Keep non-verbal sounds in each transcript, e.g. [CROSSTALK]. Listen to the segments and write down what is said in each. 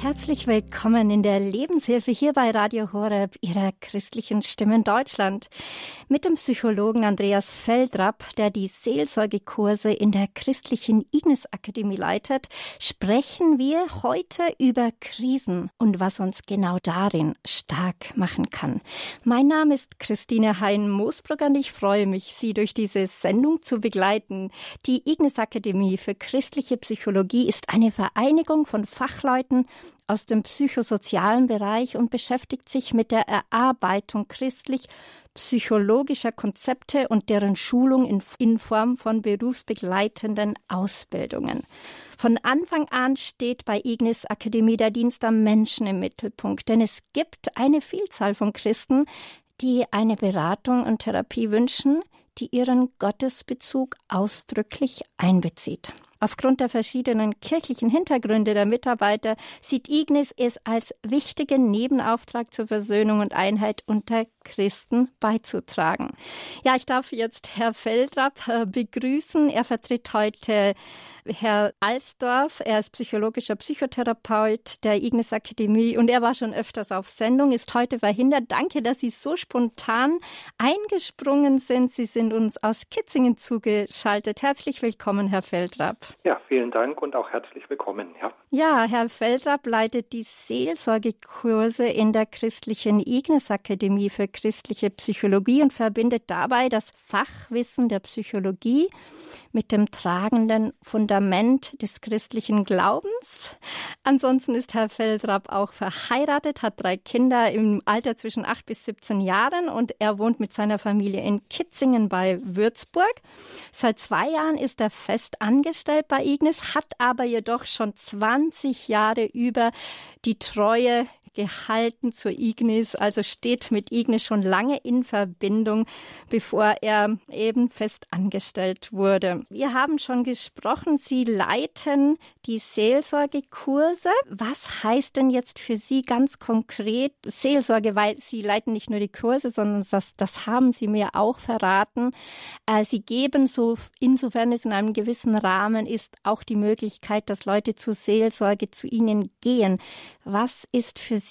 Herzlich willkommen in der Lebenshilfe hier bei Radio Horeb, Ihrer christlichen Stimme in Deutschland. Mit dem Psychologen Andreas Feldrapp, der die Seelsorgekurse in der christlichen Ignis Akademie leitet, sprechen wir heute über Krisen und was uns genau darin stark machen kann. Mein Name ist Christine Hein-Moosbrugger und ich freue mich, Sie durch diese Sendung zu begleiten. Die Ignis Akademie für christliche Psychologie ist eine Vereinigung von Fachleuten, aus dem psychosozialen Bereich und beschäftigt sich mit der Erarbeitung christlich-psychologischer Konzepte und deren Schulung in, in Form von berufsbegleitenden Ausbildungen. Von Anfang an steht bei Ignis Akademie der Dienst am Menschen im Mittelpunkt, denn es gibt eine Vielzahl von Christen, die eine Beratung und Therapie wünschen, die ihren Gottesbezug ausdrücklich einbezieht. Aufgrund der verschiedenen kirchlichen Hintergründe der Mitarbeiter sieht Ignis es als wichtigen Nebenauftrag zur Versöhnung und Einheit unter Christen beizutragen. Ja, ich darf jetzt Herr Feldrapp äh, begrüßen. Er vertritt heute Herr Alsdorf. Er ist psychologischer Psychotherapeut der Ignis Akademie und er war schon öfters auf Sendung, ist heute verhindert. Danke, dass Sie so spontan eingesprungen sind. Sie sind uns aus Kitzingen zugeschaltet. Herzlich willkommen, Herr Feldrapp. Ja, vielen Dank und auch herzlich willkommen. Ja, ja Herr Feldrapp leitet die Seelsorgekurse in der christlichen Ignis Akademie für christliche Psychologie und verbindet dabei das Fachwissen der Psychologie mit dem tragenden Fundament des christlichen Glaubens. Ansonsten ist Herr Feldrapp auch verheiratet, hat drei Kinder im Alter zwischen 8 bis 17 Jahren und er wohnt mit seiner Familie in Kitzingen bei Würzburg. Seit zwei Jahren ist er fest angestellt bei Ignis, hat aber jedoch schon 20 Jahre über die Treue gehalten zur Ignis, also steht mit Ignis schon lange in Verbindung, bevor er eben fest angestellt wurde. Wir haben schon gesprochen, Sie leiten die Seelsorgekurse. Was heißt denn jetzt für Sie ganz konkret Seelsorge? Weil Sie leiten nicht nur die Kurse, sondern das, das haben Sie mir auch verraten. Äh, Sie geben so, insofern es in einem gewissen Rahmen ist, auch die Möglichkeit, dass Leute zur Seelsorge zu Ihnen gehen. Was ist für Sie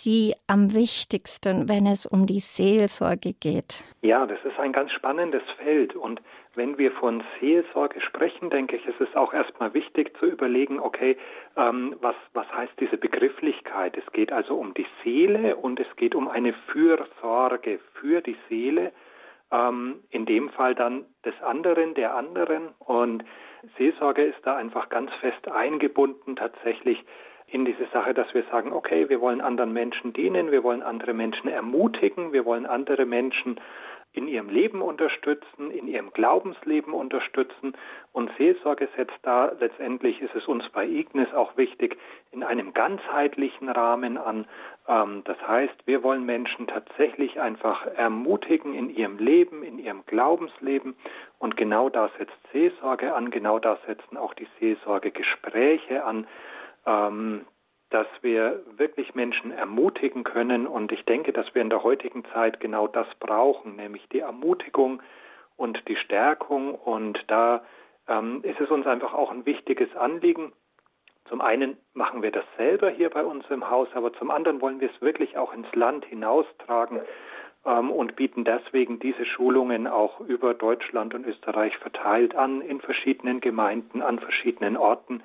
am wichtigsten, wenn es um die Seelsorge geht? Ja, das ist ein ganz spannendes Feld und wenn wir von Seelsorge sprechen, denke ich, ist es auch erstmal wichtig zu überlegen, okay, ähm, was, was heißt diese Begrifflichkeit? Es geht also um die Seele und es geht um eine Fürsorge für die Seele, ähm, in dem Fall dann des anderen, der anderen. Und Seelsorge ist da einfach ganz fest eingebunden tatsächlich in diese Sache, dass wir sagen, okay, wir wollen anderen Menschen dienen, wir wollen andere Menschen ermutigen, wir wollen andere Menschen in ihrem Leben unterstützen, in ihrem Glaubensleben unterstützen. Und Seelsorge setzt da letztendlich, ist es uns bei Ignis auch wichtig, in einem ganzheitlichen Rahmen an. Ähm, das heißt, wir wollen Menschen tatsächlich einfach ermutigen in ihrem Leben, in ihrem Glaubensleben. Und genau da setzt Seelsorge an, genau da setzen auch die Seelsorgegespräche an ähm, dass wir wirklich Menschen ermutigen können. Und ich denke, dass wir in der heutigen Zeit genau das brauchen, nämlich die Ermutigung und die Stärkung. Und da ähm, ist es uns einfach auch ein wichtiges Anliegen. Zum einen machen wir das selber hier bei uns im Haus, aber zum anderen wollen wir es wirklich auch ins Land hinaustragen ähm, und bieten deswegen diese Schulungen auch über Deutschland und Österreich verteilt an, in verschiedenen Gemeinden, an verschiedenen Orten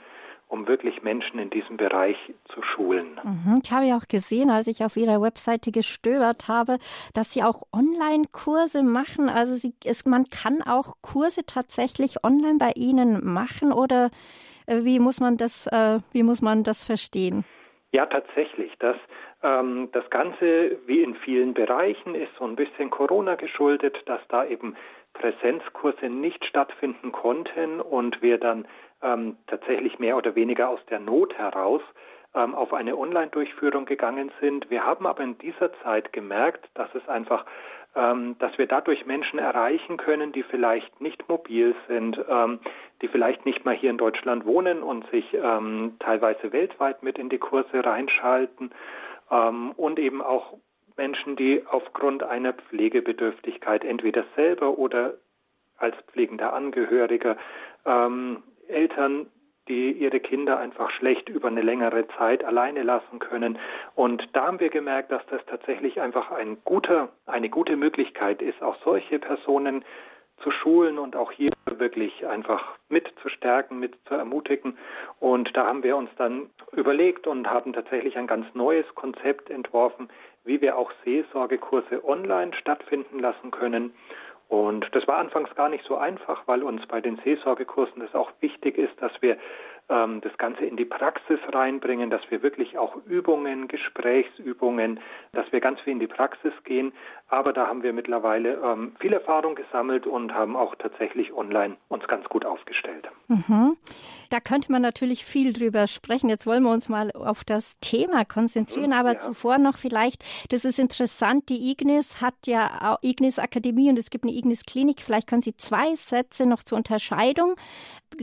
um wirklich Menschen in diesem Bereich zu schulen. Mhm. Ich habe ja auch gesehen, als ich auf Ihrer Webseite gestöbert habe, dass Sie auch Online-Kurse machen. Also Sie, es, man kann auch Kurse tatsächlich online bei Ihnen machen oder äh, wie muss man das, äh, wie muss man das verstehen? Ja, tatsächlich. Das, ähm, das Ganze, wie in vielen Bereichen, ist so ein bisschen Corona geschuldet, dass da eben Präsenzkurse nicht stattfinden konnten und wir dann ähm, tatsächlich mehr oder weniger aus der Not heraus ähm, auf eine Online-Durchführung gegangen sind. Wir haben aber in dieser Zeit gemerkt, dass es einfach, ähm, dass wir dadurch Menschen erreichen können, die vielleicht nicht mobil sind, ähm, die vielleicht nicht mal hier in Deutschland wohnen und sich ähm, teilweise weltweit mit in die Kurse reinschalten und eben auch Menschen, die aufgrund einer Pflegebedürftigkeit entweder selber oder als pflegender Angehöriger ähm, Eltern, die ihre Kinder einfach schlecht über eine längere Zeit alleine lassen können. Und da haben wir gemerkt, dass das tatsächlich einfach ein guter, eine gute Möglichkeit ist, auch solche Personen zu schulen und auch hier wirklich einfach mit zu stärken, mit zu ermutigen. Und da haben wir uns dann überlegt und haben tatsächlich ein ganz neues Konzept entworfen, wie wir auch Seelsorgekurse online stattfinden lassen können. Und das war anfangs gar nicht so einfach, weil uns bei den Seelsorgekursen das auch wichtig ist, dass wir das Ganze in die Praxis reinbringen, dass wir wirklich auch Übungen, Gesprächsübungen, dass wir ganz viel in die Praxis gehen. Aber da haben wir mittlerweile ähm, viel Erfahrung gesammelt und haben auch tatsächlich online uns ganz gut aufgestellt. Mhm. Da könnte man natürlich viel drüber sprechen. Jetzt wollen wir uns mal auf das Thema konzentrieren, mhm, aber ja. zuvor noch vielleicht, das ist interessant, die Ignis hat ja Ignis Akademie und es gibt eine Ignis Klinik. Vielleicht können Sie zwei Sätze noch zur Unterscheidung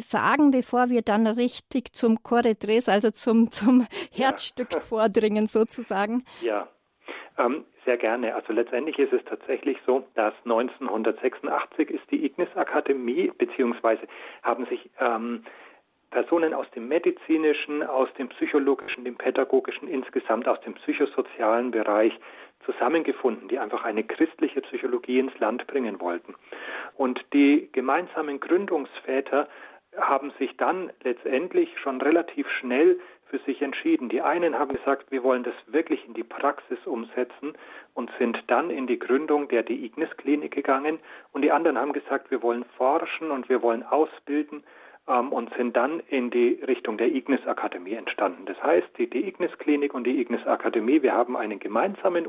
sagen, bevor wir dann richtig zum Corre also zum, zum Herzstück ja. vordringen sozusagen? Ja, ähm, sehr gerne. Also letztendlich ist es tatsächlich so, dass 1986 ist die Ignis Akademie, beziehungsweise haben sich ähm, Personen aus dem medizinischen, aus dem psychologischen, dem pädagogischen, insgesamt aus dem psychosozialen Bereich zusammengefunden, die einfach eine christliche Psychologie ins Land bringen wollten. Und die gemeinsamen Gründungsväter haben sich dann letztendlich schon relativ schnell für sich entschieden. Die einen haben gesagt, wir wollen das wirklich in die Praxis umsetzen und sind dann in die Gründung der Die Ignis Klinik gegangen und die anderen haben gesagt, wir wollen forschen und wir wollen ausbilden ähm, und sind dann in die Richtung der Ignis Akademie entstanden. Das heißt, die, die Ignis Klinik und die Ignis Akademie, wir haben einen gemeinsamen,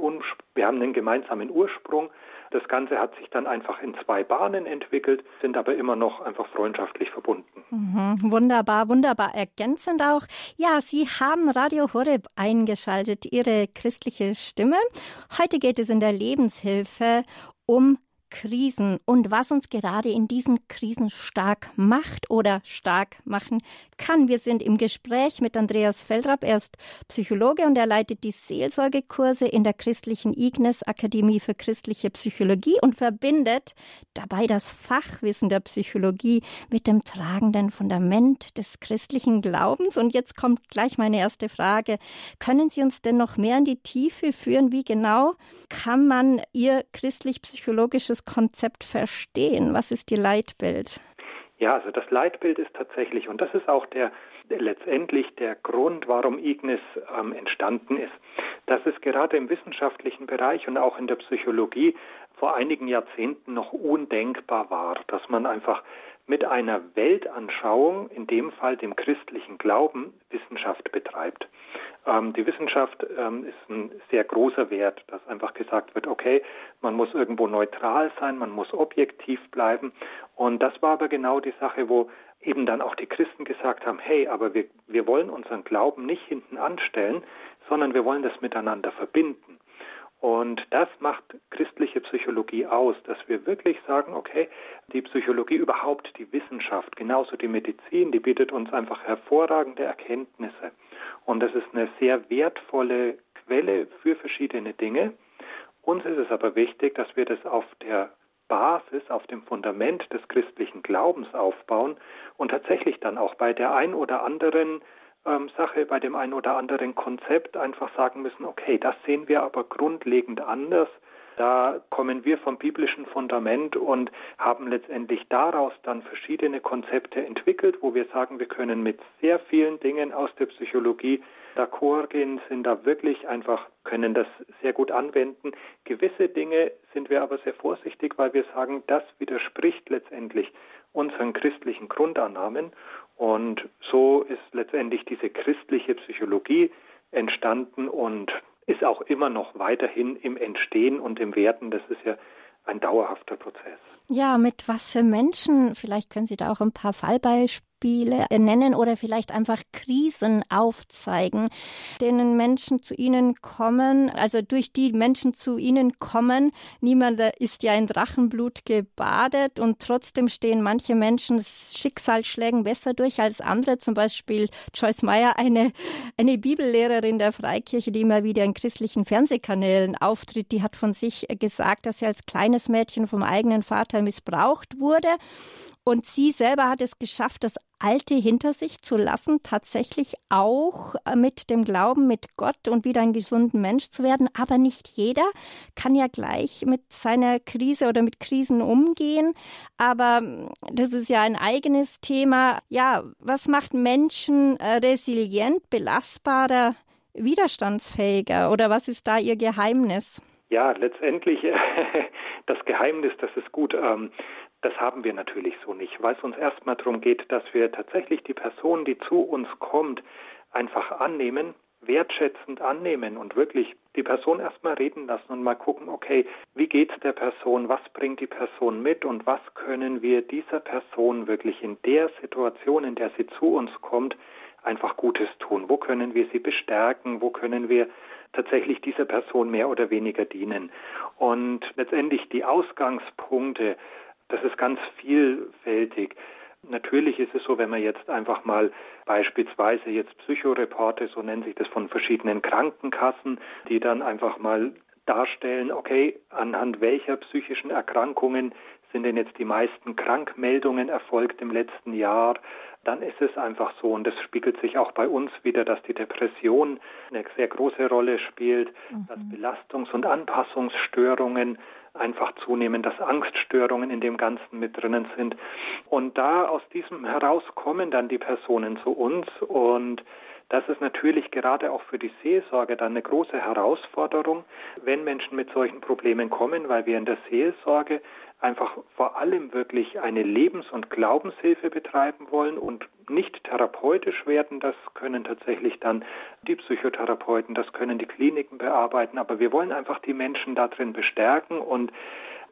wir haben einen gemeinsamen Ursprung, das Ganze hat sich dann einfach in zwei Bahnen entwickelt, sind aber immer noch einfach freundschaftlich verbunden. Mhm, wunderbar, wunderbar ergänzend auch. Ja, Sie haben Radio Horeb eingeschaltet, Ihre christliche Stimme. Heute geht es in der Lebenshilfe um Krisen und was uns gerade in diesen Krisen stark macht oder stark machen kann. Wir sind im Gespräch mit Andreas Feldrapp. Er ist Psychologe und er leitet die Seelsorgekurse in der christlichen Ignis Akademie für christliche Psychologie und verbindet dabei das Fachwissen der Psychologie mit dem tragenden Fundament des christlichen Glaubens. Und jetzt kommt gleich meine erste Frage. Können Sie uns denn noch mehr in die Tiefe führen? Wie genau kann man Ihr christlich-psychologisches dieses Konzept verstehen? Was ist Ihr Leitbild? Ja, also das Leitbild ist tatsächlich, und das ist auch der letztendlich der Grund, warum Ignis ähm, entstanden ist, dass es gerade im wissenschaftlichen Bereich und auch in der Psychologie vor einigen Jahrzehnten noch undenkbar war, dass man einfach mit einer Weltanschauung, in dem Fall dem christlichen Glauben, Wissenschaft betreibt. Ähm, die Wissenschaft ähm, ist ein sehr großer Wert, dass einfach gesagt wird, okay, man muss irgendwo neutral sein, man muss objektiv bleiben. Und das war aber genau die Sache, wo eben dann auch die Christen gesagt haben, hey, aber wir, wir wollen unseren Glauben nicht hinten anstellen, sondern wir wollen das miteinander verbinden. Und das macht christliche Psychologie aus, dass wir wirklich sagen, okay, die Psychologie überhaupt, die Wissenschaft, genauso die Medizin, die bietet uns einfach hervorragende Erkenntnisse. Und das ist eine sehr wertvolle Quelle für verschiedene Dinge. Uns ist es aber wichtig, dass wir das auf der Basis, auf dem Fundament des christlichen Glaubens aufbauen und tatsächlich dann auch bei der ein oder anderen ähm, Sache, bei dem einen oder anderen Konzept einfach sagen müssen, okay, das sehen wir aber grundlegend anders. Da kommen wir vom biblischen Fundament und haben letztendlich daraus dann verschiedene Konzepte entwickelt, wo wir sagen, wir können mit sehr vielen Dingen aus der Psychologie d'accord gehen, sind da wirklich einfach, können das sehr gut anwenden. Gewisse Dinge sind wir aber sehr vorsichtig, weil wir sagen, das widerspricht letztendlich unseren christlichen Grundannahmen und so ist letztendlich diese christliche Psychologie entstanden und ist auch immer noch weiterhin im Entstehen und im Werden. Das ist ja ein dauerhafter Prozess. Ja, mit was für Menschen? Vielleicht können Sie da auch ein paar Fallbeispiele Beispiele nennen oder vielleicht einfach Krisen aufzeigen, denen Menschen zu ihnen kommen, also durch die Menschen zu ihnen kommen. Niemand ist ja in Drachenblut gebadet und trotzdem stehen manche Menschen Schicksalsschlägen besser durch als andere. Zum Beispiel Joyce Meyer, eine, eine Bibellehrerin der Freikirche, die immer wieder in christlichen Fernsehkanälen auftritt, die hat von sich gesagt, dass sie als kleines Mädchen vom eigenen Vater missbraucht wurde Und sie selber hat es geschafft, das Alte hinter sich zu lassen, tatsächlich auch äh, mit dem Glauben mit Gott und wieder ein gesunder Mensch zu werden. Aber nicht jeder kann ja gleich mit seiner Krise oder mit Krisen umgehen. Aber mm, das ist ja ein eigenes Thema. Ja, was macht Menschen äh, resilient, belastbarer, widerstandsfähiger? Oder was ist da Ihr Geheimnis? Ja, letztendlich [LAUGHS] das Geheimnis, das ist gut. Ähm, das haben wir natürlich so nicht, weil es uns erstmal darum geht, dass wir tatsächlich die Person, die zu uns kommt, einfach annehmen, wertschätzend annehmen und wirklich die Person erstmal reden lassen und mal gucken, okay, wie geht's der Person, was bringt die Person mit und was können wir dieser Person wirklich in der Situation, in der sie zu uns kommt, einfach Gutes tun? Wo können wir sie bestärken? Wo können wir tatsächlich dieser Person mehr oder weniger dienen? Und letztendlich die Ausgangspunkte, das ist ganz vielfältig. Natürlich ist es so, wenn man jetzt einfach mal beispielsweise jetzt Psychoreporte, so nennt sich das von verschiedenen Krankenkassen, die dann einfach mal darstellen, okay, anhand welcher psychischen Erkrankungen sind denn jetzt die meisten Krankmeldungen erfolgt im letzten Jahr, dann ist es einfach so und das spiegelt sich auch bei uns wieder, dass die Depression eine sehr große Rolle spielt, mhm. dass Belastungs- und Anpassungsstörungen einfach zunehmen, dass Angststörungen in dem Ganzen mit drinnen sind. Und da aus diesem heraus kommen dann die Personen zu uns und das ist natürlich gerade auch für die Seelsorge dann eine große Herausforderung, wenn Menschen mit solchen Problemen kommen, weil wir in der Seelsorge einfach vor allem wirklich eine Lebens- und Glaubenshilfe betreiben wollen und nicht therapeutisch werden. Das können tatsächlich dann die Psychotherapeuten, das können die Kliniken bearbeiten. Aber wir wollen einfach die Menschen darin bestärken und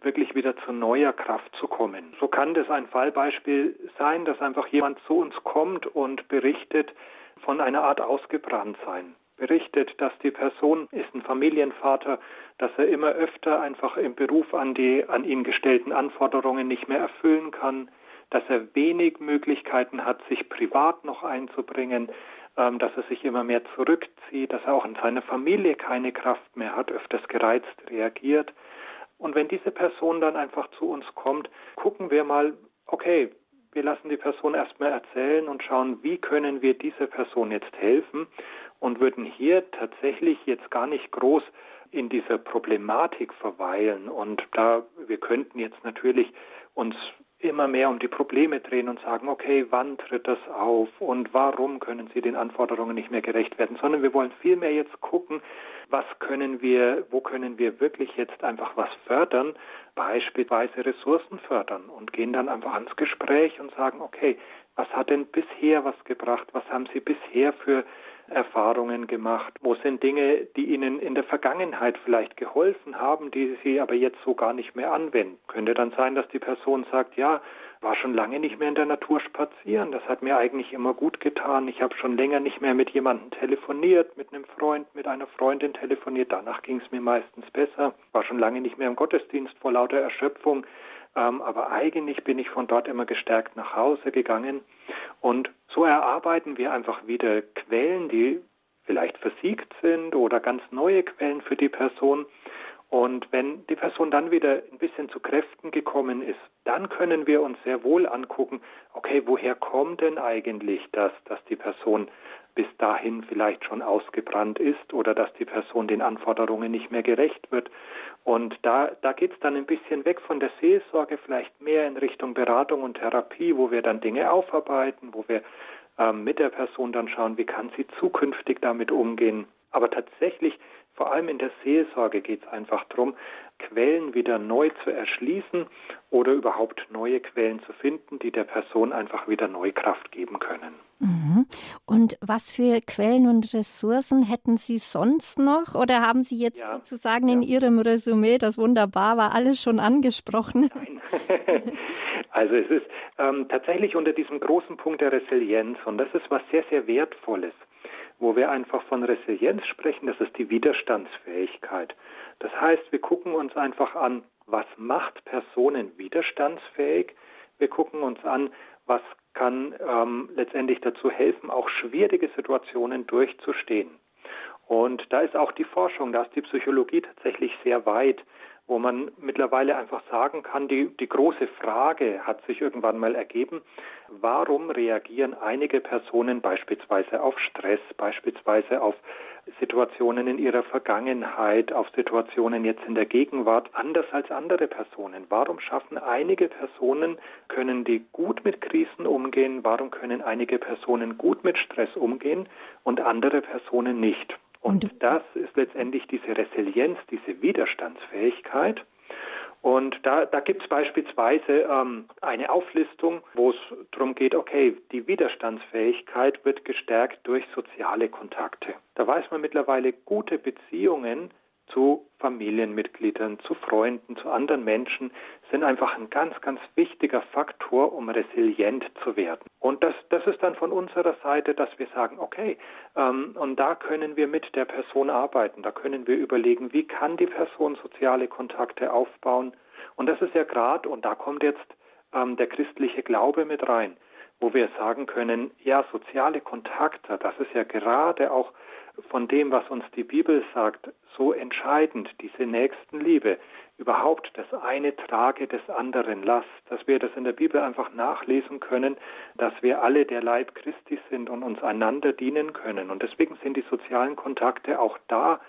wirklich wieder zu neuer Kraft zu kommen. So kann das ein Fallbeispiel sein, dass einfach jemand zu uns kommt und berichtet von einer Art Ausgebranntsein berichtet, dass die Person ist ein Familienvater, dass er immer öfter einfach im Beruf an die an ihn gestellten Anforderungen nicht mehr erfüllen kann, dass er wenig Möglichkeiten hat, sich privat noch einzubringen, ähm, dass er sich immer mehr zurückzieht, dass er auch in seiner Familie keine Kraft mehr hat, öfters gereizt reagiert. Und wenn diese Person dann einfach zu uns kommt, gucken wir mal, okay, wir lassen die Person erstmal erzählen und schauen, wie können wir dieser Person jetzt helfen und würden hier tatsächlich jetzt gar nicht groß in dieser Problematik verweilen. Und da wir könnten jetzt natürlich uns immer mehr um die Probleme drehen und sagen, okay, wann tritt das auf und warum können sie den Anforderungen nicht mehr gerecht werden, sondern wir wollen vielmehr jetzt gucken, was können wir, wo können wir wirklich jetzt einfach was fördern, beispielsweise Ressourcen fördern und gehen dann einfach ans Gespräch und sagen, okay, was hat denn bisher was gebracht, was haben Sie bisher für Erfahrungen gemacht? Wo sind Dinge, die Ihnen in der Vergangenheit vielleicht geholfen haben, die Sie aber jetzt so gar nicht mehr anwenden? Könnte dann sein, dass die Person sagt, ja, war schon lange nicht mehr in der Natur spazieren. Das hat mir eigentlich immer gut getan. Ich habe schon länger nicht mehr mit jemandem telefoniert, mit einem Freund, mit einer Freundin telefoniert. Danach ging es mir meistens besser. War schon lange nicht mehr im Gottesdienst vor lauter Erschöpfung. Ähm, aber eigentlich bin ich von dort immer gestärkt nach Hause gegangen. Und so erarbeiten wir einfach wieder Quellen, die vielleicht versiegt sind oder ganz neue Quellen für die Person. Und wenn die Person dann wieder ein bisschen zu Kräften gekommen ist, dann können wir uns sehr wohl angucken, okay, woher kommt denn eigentlich das, dass die Person bis dahin vielleicht schon ausgebrannt ist oder dass die Person den Anforderungen nicht mehr gerecht wird. Und da, da geht es dann ein bisschen weg von der Seelsorge, vielleicht mehr in Richtung Beratung und Therapie, wo wir dann Dinge aufarbeiten, wo wir ähm, mit der Person dann schauen, wie kann sie zukünftig damit umgehen. Aber tatsächlich vor allem in der Seelsorge geht es einfach darum, Quellen wieder neu zu erschließen oder überhaupt neue Quellen zu finden, die der Person einfach wieder neue Kraft geben können. Mhm. Und was für Quellen und Ressourcen hätten Sie sonst noch? Oder haben Sie jetzt ja, sozusagen ja. in Ihrem Resümee, das wunderbar war, alles schon angesprochen? Nein. [LAUGHS] also es ist ähm, tatsächlich unter diesem großen Punkt der Resilienz und das ist was sehr, sehr Wertvolles wo wir einfach von Resilienz sprechen, das ist die Widerstandsfähigkeit. Das heißt, wir gucken uns einfach an, was macht Personen widerstandsfähig. Wir gucken uns an, was kann ähm, letztendlich dazu helfen, auch schwierige Situationen durchzustehen. Und da ist auch die Forschung, da ist die Psychologie tatsächlich sehr weit, wo man mittlerweile einfach sagen kann, die, die große Frage hat sich irgendwann mal ergeben, warum reagieren einige Personen beispielsweise auf Stress, beispielsweise auf Situationen in ihrer Vergangenheit, auf Situationen jetzt in der Gegenwart anders als andere Personen? Warum schaffen einige Personen, können die gut mit Krisen umgehen? Warum können einige Personen gut mit Stress umgehen und andere Personen nicht? Und das ist letztendlich diese Resilienz, diese Widerstandsfähigkeit. Und da, da gibt es beispielsweise ähm, eine Auflistung, wo es darum geht, okay, die Widerstandsfähigkeit wird gestärkt durch soziale Kontakte. Da weiß man mittlerweile, gute Beziehungen zu Familienmitgliedern, zu Freunden, zu anderen Menschen sind einfach ein ganz, ganz wichtiger Faktor, um resilient zu werden. Und das, das ist dann von unserer Seite, dass wir sagen, okay, ähm, und da können wir mit der Person arbeiten, da können wir überlegen, wie kann die Person soziale Kontakte aufbauen. Und das ist ja gerade, und da kommt jetzt ähm, der christliche Glaube mit rein, wo wir sagen können, ja, soziale Kontakte, das ist ja gerade auch von dem, was uns die Bibel sagt, so entscheidend, diese Nächstenliebe, überhaupt das eine trage des anderen Last, dass wir das in der Bibel einfach nachlesen können, dass wir alle der Leib Christi sind und uns einander dienen können. Und deswegen sind die sozialen Kontakte auch da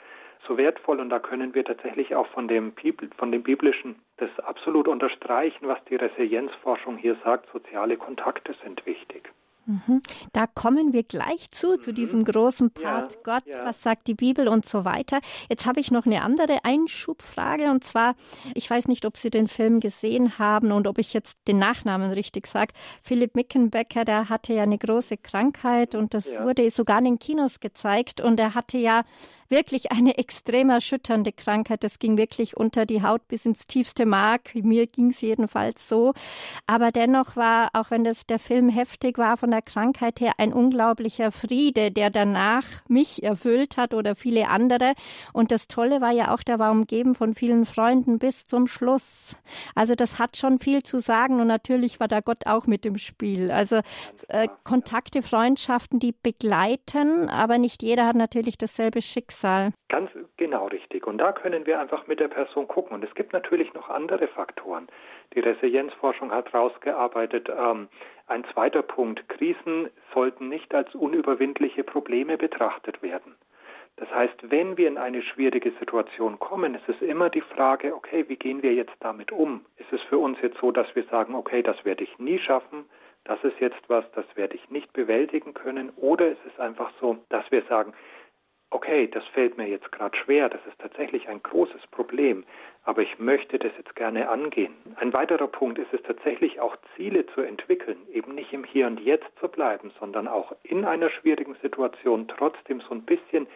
so wertvoll und da können wir tatsächlich auch von dem, von dem Biblischen das absolut unterstreichen, was die Resilienzforschung hier sagt. Soziale Kontakte sind wichtig. Mhm. Da kommen wir gleich zu, zu mhm. diesem großen Part ja, Gott, ja. was sagt die Bibel und so weiter. Jetzt habe ich noch eine andere Einschubfrage und zwar, ich weiß nicht, ob Sie den Film gesehen haben und ob ich jetzt den Nachnamen richtig sage. Philipp Mickenbecker, der hatte ja eine große Krankheit und das ja. wurde sogar in den Kinos gezeigt und er hatte ja wirklich eine extrem erschütternde Krankheit. Das ging wirklich unter die Haut bis ins tiefste Mark. Mir ging es jedenfalls so. Aber dennoch war, auch wenn das der Film heftig war, von der Krankheit her ein unglaublicher Friede, der danach mich erfüllt hat oder viele andere. Und das Tolle war ja auch, der war umgeben von vielen Freunden bis zum Schluss. Also das hat schon viel zu sagen und natürlich war da Gott auch mit im Spiel. Also äh, Kontakte, Freundschaften, die begleiten, aber nicht jeder hat natürlich dasselbe Schicksal. Schicksal. Ganz genau richtig. Und da können wir einfach mit der Person gucken. Und es gibt natürlich noch andere Faktoren. Die Resilienzforschung hat herausgearbeitet, ähm, ein zweiter Punkt, Krisen sollten nicht als unüberwindliche Probleme betrachtet werden. Das heißt, wenn wir in eine schwierige Situation kommen, ist es immer die Frage, okay, wie gehen wir jetzt damit um? Ist es für uns jetzt so, dass wir sagen, okay, das werde ich nie schaffen, das ist jetzt was, das werde ich nicht bewältigen können, oder ist es einfach so, dass wir sagen, okay, das fällt mir jetzt gerade schwer, das ist tatsächlich ein großes Problem, aber ich möchte das jetzt gerne angehen. Ein weiterer Punkt ist es tatsächlich auch Ziele zu entwickeln, eben nicht im Hier und Jetzt zu bleiben, sondern auch in einer schwierigen Situation trotzdem so ein bisschen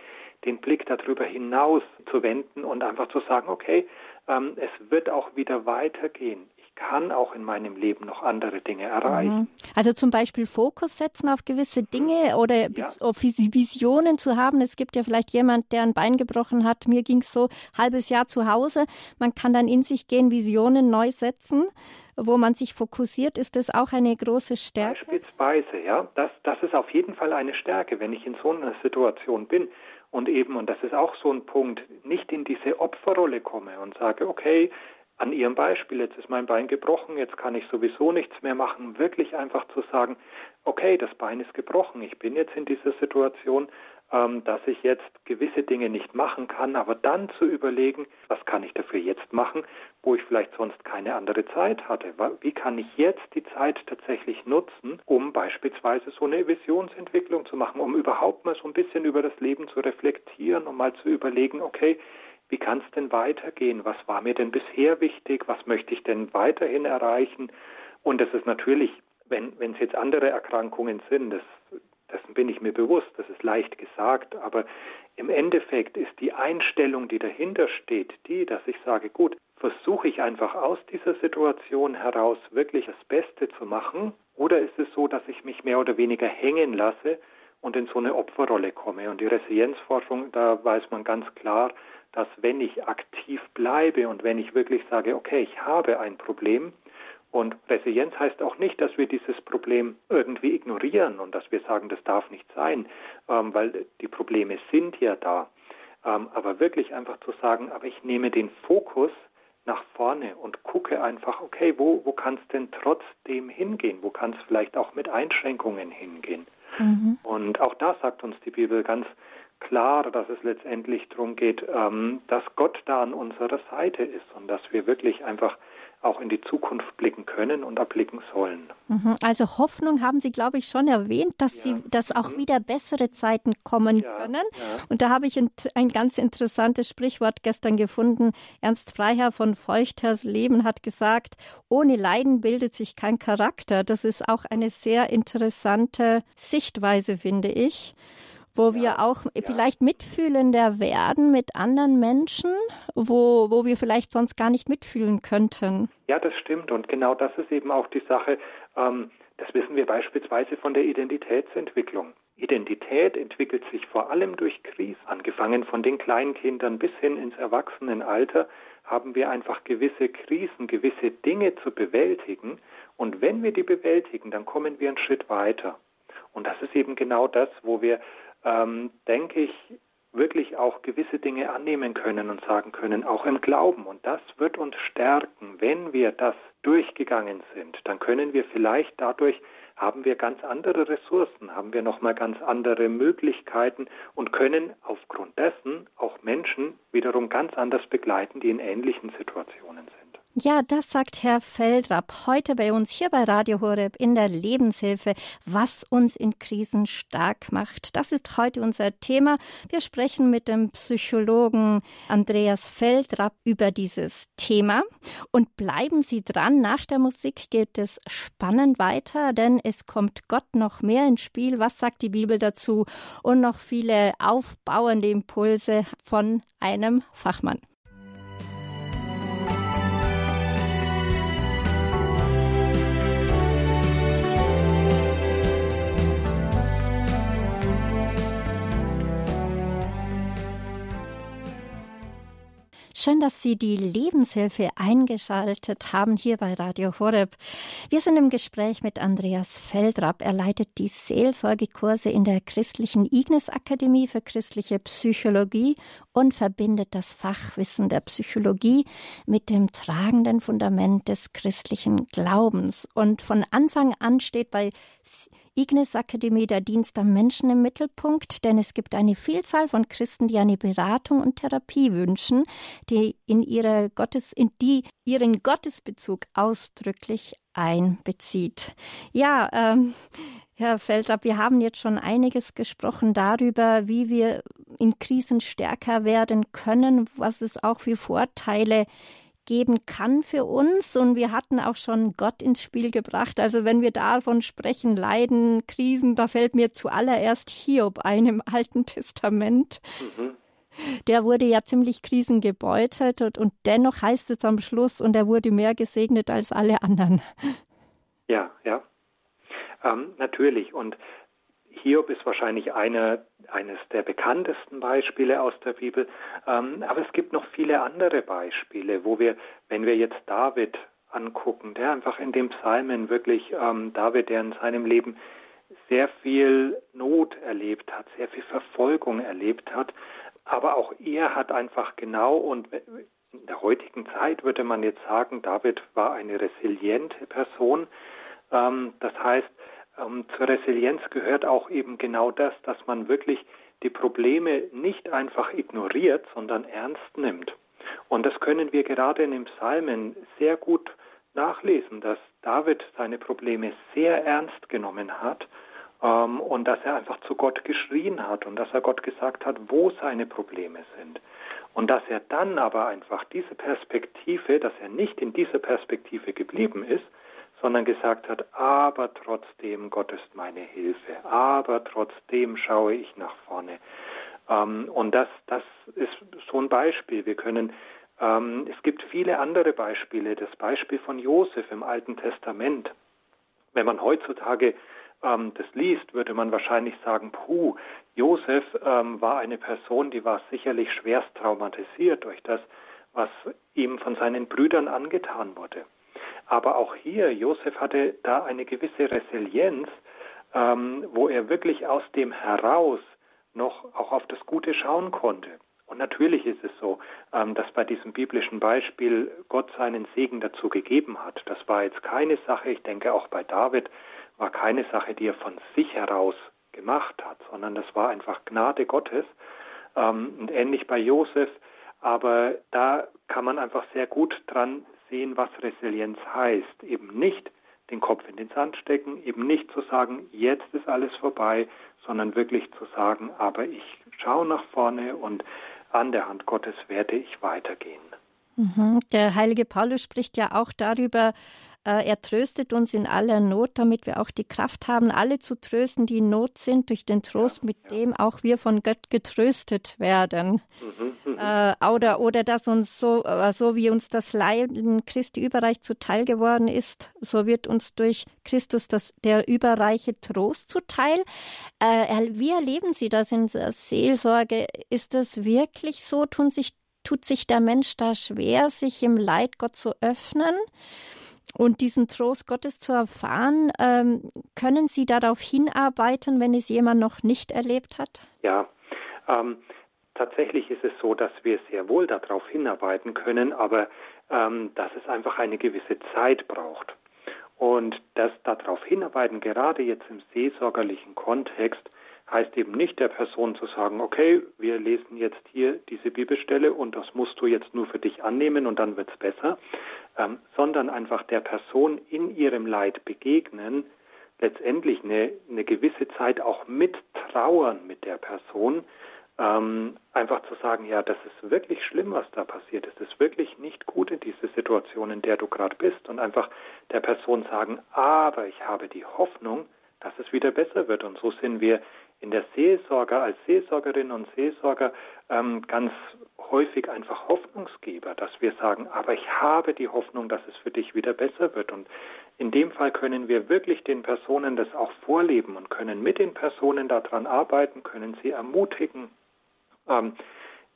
den Blick darüber hinaus zu wenden und einfach zu sagen, okay, ähm, es wird auch wieder weitergehen kann auch in meinem Leben noch andere Dinge erreichen. Mhm. Also zum Beispiel Fokus setzen auf gewisse Dinge oder ja. Visionen zu haben. Es gibt ja vielleicht jemand, der ein Bein gebrochen hat. Mir ging es so halbes Jahr zu Hause. Man kann dann in sich gehen, Visionen neu setzen, wo man sich fokussiert. Ist das auch eine große Stärke? Beispielsweise, ja. Das, das ist auf jeden Fall eine Stärke, wenn ich in so einer Situation bin und eben, und das ist auch so ein Punkt, nicht in diese Opferrolle komme und sage, okay, an Ihrem Beispiel, jetzt ist mein Bein gebrochen, jetzt kann ich sowieso nichts mehr machen, wirklich einfach zu sagen, okay, das Bein ist gebrochen, ich bin jetzt in dieser Situation, ähm, dass ich jetzt gewisse Dinge nicht machen kann, aber dann zu überlegen, was kann ich dafür jetzt machen, wo ich vielleicht sonst keine andere Zeit hatte. Wie kann ich jetzt die Zeit tatsächlich nutzen, um beispielsweise so eine Visionsentwicklung zu machen, um überhaupt mal so ein bisschen über das Leben zu reflektieren, um mal zu überlegen, okay, wie kann es denn weitergehen? Was war mir denn bisher wichtig? Was möchte ich denn weiterhin erreichen? Und das ist natürlich, wenn es jetzt andere Erkrankungen sind, das, dessen bin ich mir bewusst, das ist leicht gesagt, aber im Endeffekt ist die Einstellung, die dahinter steht, die, dass ich sage, gut, versuche ich einfach aus dieser Situation heraus wirklich das Beste zu machen, oder ist es so, dass ich mich mehr oder weniger hängen lasse und in so eine Opferrolle komme? Und die Resilienzforschung, da weiß man ganz klar, dass wenn ich aktiv bleibe und wenn ich wirklich sage, okay, ich habe ein Problem, und Resilienz heißt auch nicht, dass wir dieses Problem irgendwie ignorieren und dass wir sagen, das darf nicht sein, ähm, weil die Probleme sind ja da. Ähm, aber wirklich einfach zu sagen, aber ich nehme den Fokus nach vorne und gucke einfach, okay, wo, wo kann es denn trotzdem hingehen? Wo kann es vielleicht auch mit Einschränkungen hingehen? Mhm. Und auch da sagt uns die Bibel ganz klar, dass es letztendlich darum geht, ähm, dass Gott da an unserer Seite ist und dass wir wirklich einfach auch in die Zukunft blicken können und erblicken sollen. Mhm. Also Hoffnung haben Sie, glaube ich, schon erwähnt, dass ja. Sie, dass auch mhm. wieder bessere Zeiten kommen ja. können. Ja. Und da habe ich ein, ein, ganz interessantes Sprichwort gestern gefunden. Ernst Freiherr von Feuchters Leben hat gesagt, ohne Leiden bildet sich kein Charakter. Das ist auch eine sehr interessante Sichtweise, finde ich wo ja, wir auch ja. vielleicht mitfühlender werden mit anderen Menschen, wo, wo wir vielleicht sonst gar nicht mitfühlen könnten. Ja, das stimmt. Und genau das ist eben auch die Sache. Ähm, das wissen wir beispielsweise von der Identitätsentwicklung. Identität entwickelt sich vor allem durch Krisen. Angefangen von den Kleinkindern bis hin ins Erwachsenenalter haben wir einfach gewisse Krisen, gewisse Dinge zu bewältigen. Und wenn wir die bewältigen, dann kommen wir einen Schritt weiter. Und das ist eben genau das, wo wir ähm, denke ich, wirklich auch gewisse Dinge annehmen können und sagen können, auch im Glauben. Und das wird uns stärken. Wenn wir das durchgegangen sind, dann können wir vielleicht dadurch haben wir ganz andere Ressourcen, haben wir nochmal ganz andere Möglichkeiten und können aufgrund dessen auch Menschen wiederum ganz anders begleiten, die in ähnlichen Situationen sind. Ja, das sagt Herr Feldrapp heute bei uns hier bei Radio Horeb in der Lebenshilfe, was uns in Krisen stark macht. Das ist heute unser Thema. Wir sprechen mit dem Psychologen Andreas Feldrapp über dieses Thema. Und bleiben Sie dran, nach der Musik geht es spannend weiter, denn es kommt Gott noch mehr ins Spiel. Was sagt die Bibel dazu? Und noch viele aufbauende Impulse von einem Fachmann. Schön, dass Sie die Lebenshilfe eingeschaltet haben hier bei Radio Horeb. Wir sind im Gespräch mit Andreas Feldrapp. Er leitet die Seelsorgekurse in der christlichen Ignis Akademie für christliche Psychologie und verbindet das Fachwissen der Psychologie mit dem tragenden Fundament des christlichen Glaubens. Und von Anfang an steht bei Ignis Akademie der Dienst am Menschen im Mittelpunkt, denn es gibt eine Vielzahl von Christen, die eine Beratung und Therapie wünschen, die in ihre Gottes, in die ihren Gottesbezug ausdrücklich einbezieht. Ja, ähm, Herr Feldrapp, wir haben jetzt schon einiges gesprochen darüber, wie wir in Krisen stärker werden können, was es auch für Vorteile geben kann für uns. Und wir hatten auch schon Gott ins Spiel gebracht. Also wenn wir davon sprechen, Leiden, Krisen, da fällt mir zuallererst Hiob ein im Alten Testament. Mhm. Der wurde ja ziemlich krisengebeutelt und, und dennoch heißt es am Schluss, und er wurde mehr gesegnet als alle anderen. Ja, ja. Ähm, natürlich. Und Hiob ist wahrscheinlich eine, eines der bekanntesten Beispiele aus der Bibel. Ähm, aber es gibt noch viele andere Beispiele, wo wir, wenn wir jetzt David angucken, der einfach in dem Psalmen wirklich, ähm, David, der in seinem Leben sehr viel Not erlebt hat, sehr viel Verfolgung erlebt hat, aber auch er hat einfach genau und in der heutigen Zeit würde man jetzt sagen, David war eine resiliente Person. Ähm, das heißt, ähm, zur Resilienz gehört auch eben genau das, dass man wirklich die Probleme nicht einfach ignoriert, sondern ernst nimmt. Und das können wir gerade in den Psalmen sehr gut nachlesen, dass David seine Probleme sehr ernst genommen hat und dass er einfach zu Gott geschrien hat und dass er Gott gesagt hat, wo seine Probleme sind. Und dass er dann aber einfach diese Perspektive, dass er nicht in dieser Perspektive geblieben ist, sondern gesagt hat, aber trotzdem Gott ist meine Hilfe, aber trotzdem schaue ich nach vorne. Ähm, und das, das ist so ein Beispiel. Wir können, ähm, es gibt viele andere Beispiele. Das Beispiel von Josef im Alten Testament. Wenn man heutzutage ähm, das liest, würde man wahrscheinlich sagen, puh, Josef ähm, war eine Person, die war sicherlich schwerst traumatisiert durch das, was ihm von seinen Brüdern angetan wurde. Aber auch hier, Josef hatte da eine gewisse Resilienz, ähm, wo er wirklich aus dem heraus noch auch auf das Gute schauen konnte. Und natürlich ist es so, ähm, dass bei diesem biblischen Beispiel Gott seinen Segen dazu gegeben hat. Das war jetzt keine Sache, ich denke auch bei David war keine Sache, die er von sich heraus gemacht hat, sondern das war einfach Gnade Gottes. Ähm, und ähnlich bei Josef, aber da kann man einfach sehr gut dran sehen, was Resilienz heißt. Eben nicht den Kopf in den Sand stecken, eben nicht zu sagen, jetzt ist alles vorbei, sondern wirklich zu sagen, aber ich schaue nach vorne und an der Hand Gottes werde ich weitergehen. Mhm. Der heilige Paulus spricht ja auch darüber, er tröstet uns in aller Not, damit wir auch die Kraft haben, alle zu trösten, die in Not sind, durch den Trost, mit dem auch wir von Gott getröstet werden. Mhm, mhm. äh, oder, oder dass uns so, äh, so wie uns das Leiden Christi überreich zuteil geworden ist, so wird uns durch Christus das, der überreiche Trost zuteil. Äh, wie erleben Sie das in der Seelsorge? Ist das wirklich so? Tun sich, tut sich der Mensch da schwer, sich im Leid Gott zu öffnen? Und diesen Trost Gottes zu erfahren, ähm, können Sie darauf hinarbeiten, wenn es jemand noch nicht erlebt hat? Ja, ähm, tatsächlich ist es so, dass wir sehr wohl darauf hinarbeiten können, aber ähm, dass es einfach eine gewisse Zeit braucht. Und das darauf hinarbeiten, gerade jetzt im seelsorgerlichen Kontext, heißt eben nicht der Person zu sagen, okay, wir lesen jetzt hier diese Bibelstelle und das musst du jetzt nur für dich annehmen und dann wird's besser, ähm, sondern einfach der Person in ihrem Leid begegnen, letztendlich eine, eine gewisse Zeit auch mittrauern mit der Person, ähm, einfach zu sagen, ja, das ist wirklich schlimm, was da passiert ist. Es ist wirklich nicht gut in dieser Situation, in der du gerade bist. Und einfach der Person sagen, aber ich habe die Hoffnung, dass es wieder besser wird. Und so sind wir in der Seelsorge als Seelsorgerin und Seelsorger ähm, ganz häufig einfach Hoffnungsgeber, dass wir sagen, aber ich habe die Hoffnung, dass es für dich wieder besser wird. Und in dem Fall können wir wirklich den Personen das auch vorleben und können mit den Personen daran arbeiten, können sie ermutigen, ähm,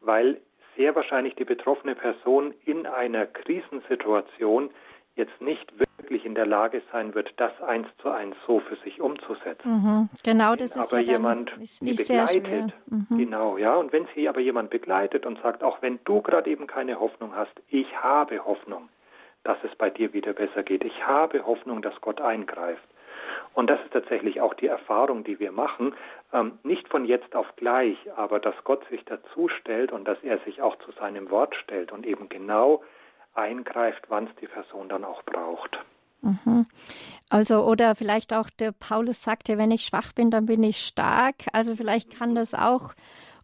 weil sehr wahrscheinlich die betroffene Person in einer Krisensituation jetzt nicht wirklich in der Lage sein wird, das eins zu eins so für sich umzusetzen. Mhm, genau, das wenn ist aber ja jemand ist nicht begleitet, mhm. genau, ja, und wenn sie aber jemand begleitet und sagt, auch wenn du gerade eben keine Hoffnung hast, ich habe Hoffnung, dass es bei dir wieder besser geht. Ich habe Hoffnung, dass Gott eingreift. Und das ist tatsächlich auch die Erfahrung, die wir machen, ähm, nicht von jetzt auf gleich, aber dass Gott sich dazu stellt und dass er sich auch zu seinem Wort stellt und eben genau eingreift, wann es die Person dann auch braucht. Mhm. Also, oder vielleicht auch der Paulus sagte, wenn ich schwach bin, dann bin ich stark. Also vielleicht kann das auch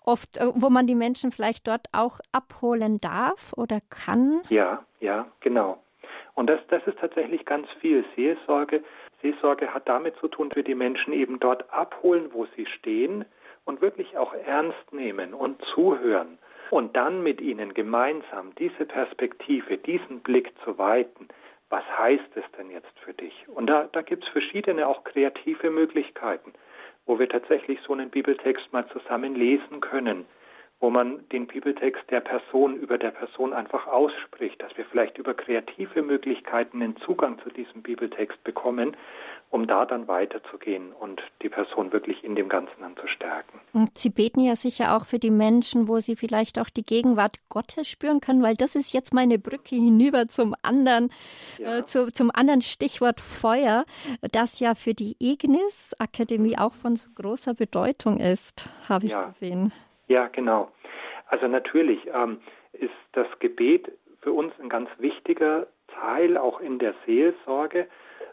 oft, äh, wo man die Menschen vielleicht dort auch abholen darf oder kann. Ja, ja, genau. Und das, das ist tatsächlich ganz viel Seelsorge. Seelsorge hat damit zu tun, dass wir die Menschen eben dort abholen, wo sie stehen und wirklich auch ernst nehmen und zuhören und dann mit ihnen gemeinsam diese Perspektive, diesen Blick zu weiten, was heißt es denn jetzt für dich? Und da, da gibt es verschiedene auch kreative Möglichkeiten, wo wir tatsächlich so einen Bibeltext mal zusammen lesen können, wo man den Bibeltext der Person über der Person einfach ausspricht, dass wir vielleicht über kreative Möglichkeiten den Zugang zu diesem Bibeltext bekommen um da dann weiterzugehen und die Person wirklich in dem Ganzen dann zu stärken. Und Sie beten ja sicher auch für die Menschen, wo sie vielleicht auch die Gegenwart Gottes spüren können, weil das ist jetzt meine Brücke hinüber zum anderen, ja. äh, zu, zum anderen Stichwort Feuer, das ja für die Ignis Akademie auch von großer Bedeutung ist, habe ich ja. gesehen. Ja, genau. Also natürlich ähm, ist das Gebet für uns ein ganz wichtiger Teil auch in der Seelsorge,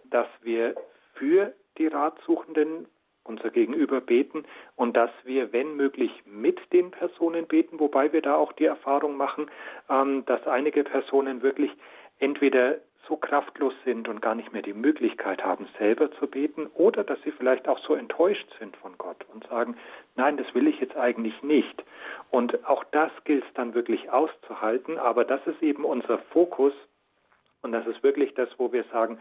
dass wir für die Ratsuchenden unser Gegenüber beten und dass wir, wenn möglich, mit den Personen beten, wobei wir da auch die Erfahrung machen, ähm, dass einige Personen wirklich entweder so kraftlos sind und gar nicht mehr die Möglichkeit haben, selber zu beten, oder dass sie vielleicht auch so enttäuscht sind von Gott und sagen, nein, das will ich jetzt eigentlich nicht. Und auch das gilt es dann wirklich auszuhalten, aber das ist eben unser Fokus und das ist wirklich das, wo wir sagen,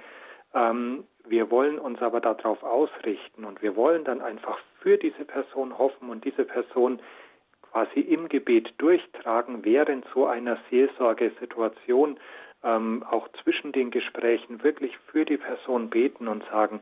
ähm, wir wollen uns aber darauf ausrichten und wir wollen dann einfach für diese Person hoffen und diese Person quasi im Gebet durchtragen, während so einer Seelsorgesituation ähm, auch zwischen den Gesprächen wirklich für die Person beten und sagen,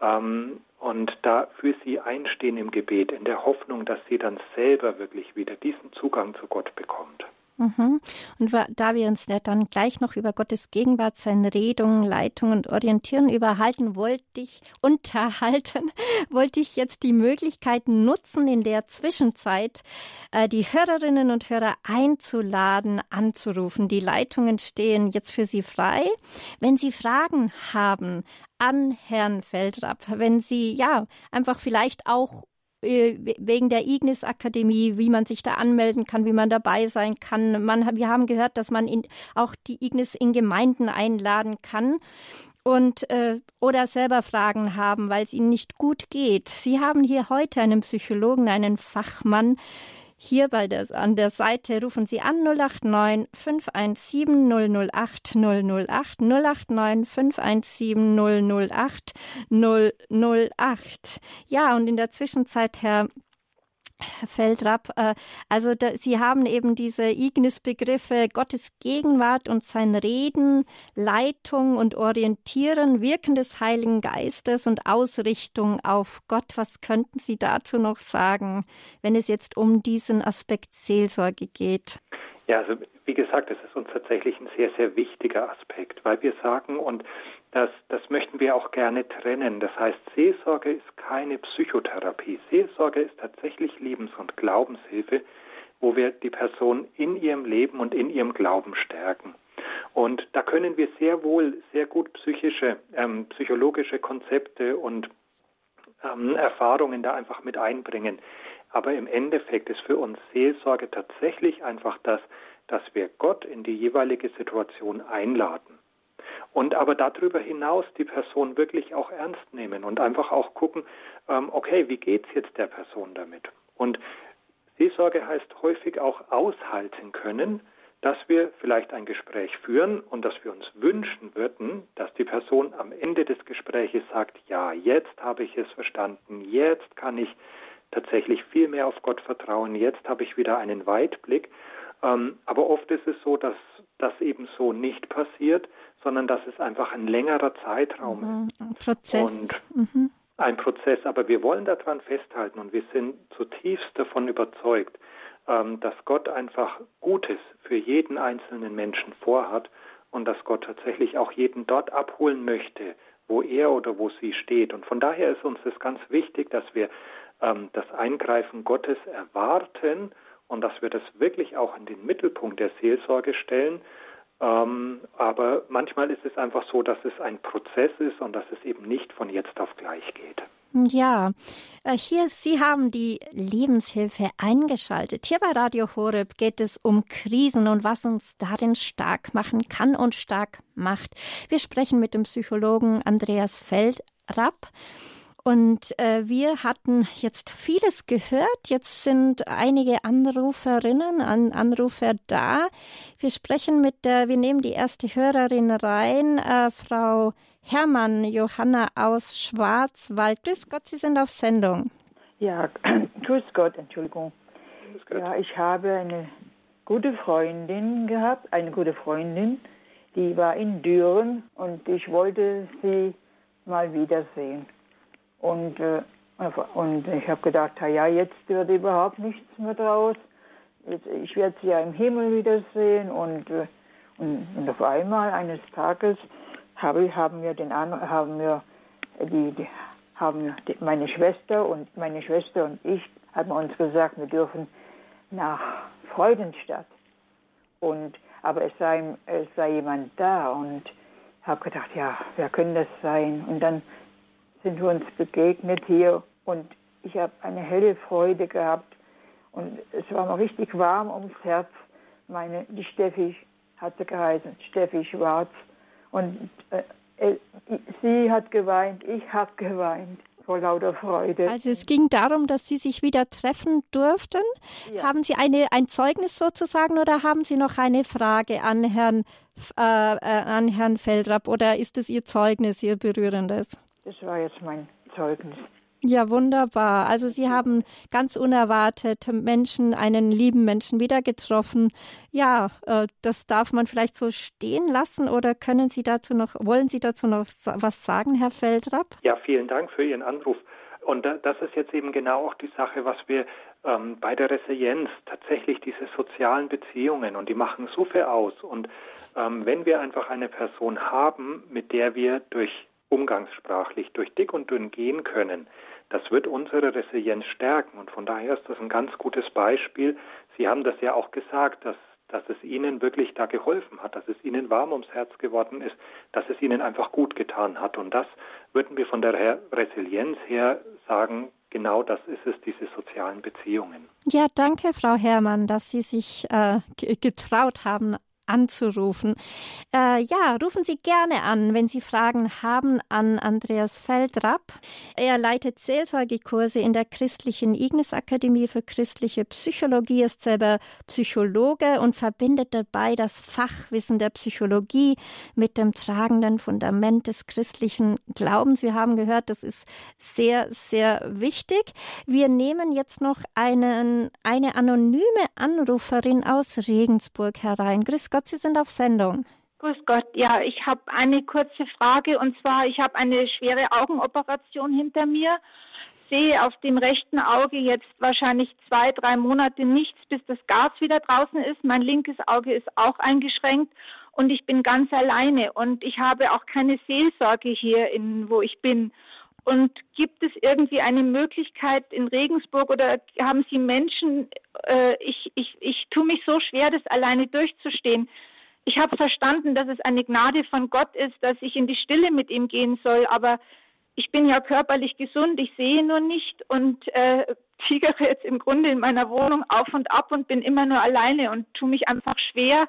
ähm, und da für sie einstehen im Gebet, in der Hoffnung, dass sie dann selber wirklich wieder diesen Zugang zu Gott bekommt. Mhm. Und da wir uns ja dann gleich noch über Gottes Gegenwart, seine Redungen, Leitungen und Orientieren überhalten, wollte ich [LAUGHS] unterhalten, wollte ich jetzt die Möglichkeit nutzen, in der Zwischenzeit äh, die Hörerinnen und Hörer einzuladen, anzurufen. Die Leitungen stehen jetzt für Sie frei. Wenn Sie Fragen haben an Herrn Feldrapp, wenn Sie ja einfach vielleicht auch wegen der Ignis Akademie, wie man sich da anmelden kann, wie man dabei sein kann. Man, wir haben gehört, dass man in, auch die Ignis in Gemeinden einladen kann und äh, oder selber Fragen haben, weil es ihnen nicht gut geht. Sie haben hier heute einen Psychologen, einen Fachmann, hier bei der, an der Seite rufen Sie an 089 517 008 008 089 517 008 008. Ja, und in der Zwischenzeit, Herr Herr Feldrapp, äh, also da, Sie haben eben diese Ignis-Begriffe Gottes Gegenwart und sein Reden, Leitung und Orientieren, Wirken des Heiligen Geistes und Ausrichtung auf Gott. Was könnten Sie dazu noch sagen, wenn es jetzt um diesen Aspekt Seelsorge geht? Ja, also wie gesagt, es ist uns tatsächlich ein sehr, sehr wichtiger Aspekt, weil wir sagen, und das, das möchten wir auch gerne trennen. Das heißt, Seelsorge ist keine Psychotherapie. Seelsorge ist tatsächlich Lebens- und Glaubenshilfe, wo wir die Person in ihrem Leben und in ihrem Glauben stärken. Und da können wir sehr wohl sehr gut psychische, ähm, psychologische Konzepte und ähm, Erfahrungen da einfach mit einbringen. Aber im Endeffekt ist für uns Seelsorge tatsächlich einfach das, dass wir Gott in die jeweilige Situation einladen und aber darüber hinaus die Person wirklich auch ernst nehmen und einfach auch gucken, ähm, okay, wie geht's jetzt der Person damit? Und Seelsorge heißt häufig auch aushalten können, dass wir vielleicht ein Gespräch führen und dass wir uns wünschen würden, dass die Person am Ende des Gespräches sagt, ja, jetzt habe ich es verstanden, jetzt kann ich tatsächlich viel mehr auf Gott vertrauen, jetzt habe ich wieder einen Weitblick. Ähm, aber oft ist es so, dass das eben so nicht passiert, sondern dass es einfach ein längerer Zeitraum mhm, ist. Ein Prozess. Und mhm. Ein Prozess, aber wir wollen daran festhalten und wir sind zutiefst davon überzeugt, ähm, dass Gott einfach Gutes für jeden einzelnen Menschen vorhat und dass Gott tatsächlich auch jeden dort abholen möchte, wo er oder wo sie steht. Und von daher ist uns das ganz wichtig, dass wir ähm, das Eingreifen Gottes erwarten und dass wir das wirklich auch in den Mittelpunkt der Seelsorge stellen ähm, aber manchmal ist es einfach so, dass es ein Prozess ist und dass es eben nicht von jetzt auf gleich geht. Ja, äh, hier, Sie haben die Lebenshilfe eingeschaltet. Hier bei Radio Horeb geht es um Krisen und was uns darin stark machen kann und stark macht. Wir sprechen mit dem Psychologen Andreas Feldrapp. Und äh, wir hatten jetzt vieles gehört. Jetzt sind einige Anruferinnen, An Anrufer da. Wir sprechen mit der, wir nehmen die erste Hörerin rein, äh, Frau Hermann Johanna aus Schwarzwald. Grüß Gott, Sie sind auf Sendung. Ja, [CLEARS THROAT] grüß Gott, Entschuldigung. Grüß Gott. Ja, ich habe eine gute Freundin gehabt, eine gute Freundin, die war in Düren und ich wollte sie mal wiedersehen. Und, äh, und ich habe gedacht, ja, jetzt wird überhaupt nichts mehr draus. Jetzt, ich werde sie ja im Himmel wiedersehen. Und, äh, und, und auf einmal eines Tages habe, haben wir den haben wir die, die haben die, meine Schwester und meine Schwester und ich haben uns gesagt, wir dürfen nach Freudenstadt. Und aber es sei, es sei jemand da und habe gedacht, ja, wer könnte das sein? Und dann sind wir uns begegnet hier und ich habe eine helle Freude gehabt und es war mir richtig warm ums Herz. Meine, die Steffi hatte geheißen, Steffi Schwarz und äh, äh sie hat geweint, ich habe geweint vor lauter Freude. Also es ging darum, dass Sie sich wieder treffen durften. Ja. Haben Sie eine, ein Zeugnis sozusagen oder haben Sie noch eine Frage an Herrn, äh, äh an Herrn Feldrapp oder ist es Ihr Zeugnis, Ihr berührendes? Das war jetzt mein Zeugnis. Ja, wunderbar. Also Sie haben ganz unerwartet Menschen, einen lieben Menschen wieder getroffen. Ja, äh, das darf man vielleicht so stehen lassen oder können Sie dazu noch, wollen Sie dazu noch was sagen, Herr Feldrapp? Ja, vielen Dank für Ihren Anruf. Und das ist jetzt eben genau auch die Sache, was wir ähm, bei der Resilienz tatsächlich diese sozialen Beziehungen und die machen so viel aus. Und ähm, wenn wir einfach eine Person haben, mit der wir durch umgangssprachlich durch dick und dünn gehen können, das wird unsere Resilienz stärken. Und von daher ist das ein ganz gutes Beispiel. Sie haben das ja auch gesagt, dass, dass es Ihnen wirklich da geholfen hat, dass es Ihnen warm ums Herz geworden ist, dass es Ihnen einfach gut getan hat. Und das würden wir von der Resilienz her sagen, genau das ist es, diese sozialen Beziehungen. Ja, danke, Frau Herrmann, dass Sie sich äh, getraut haben, anzurufen. Äh, ja, rufen Sie gerne an, wenn Sie Fragen haben an Andreas Feldrapp. Er leitet Seelsorgekurse in der christlichen Ignis Akademie für christliche Psychologie, ist selber Psychologe und verbindet dabei das Fachwissen der Psychologie mit dem tragenden Fundament des christlichen Glaubens. Wir haben gehört, das ist sehr, sehr wichtig. Wir nehmen jetzt noch einen, eine anonyme Anruferin aus Regensburg herein. Grüß Gott. Gott, Sie sind auf Sendung. Grüß Gott. Ja, ich habe eine kurze Frage und zwar, ich habe eine schwere Augenoperation hinter mir, sehe auf dem rechten Auge jetzt wahrscheinlich zwei, drei Monate nichts, bis das Gas wieder draußen ist. Mein linkes Auge ist auch eingeschränkt und ich bin ganz alleine und ich habe auch keine Seelsorge hier, in, wo ich bin. Und gibt es irgendwie eine Möglichkeit in Regensburg oder haben Sie Menschen, äh, ich, ich, ich tue mich so schwer, das alleine durchzustehen. Ich habe verstanden, dass es eine Gnade von Gott ist, dass ich in die Stille mit ihm gehen soll, aber ich bin ja körperlich gesund, ich sehe nur nicht und äh, [LAUGHS] tigere jetzt im Grunde in meiner Wohnung auf und ab und bin immer nur alleine und tue mich einfach schwer,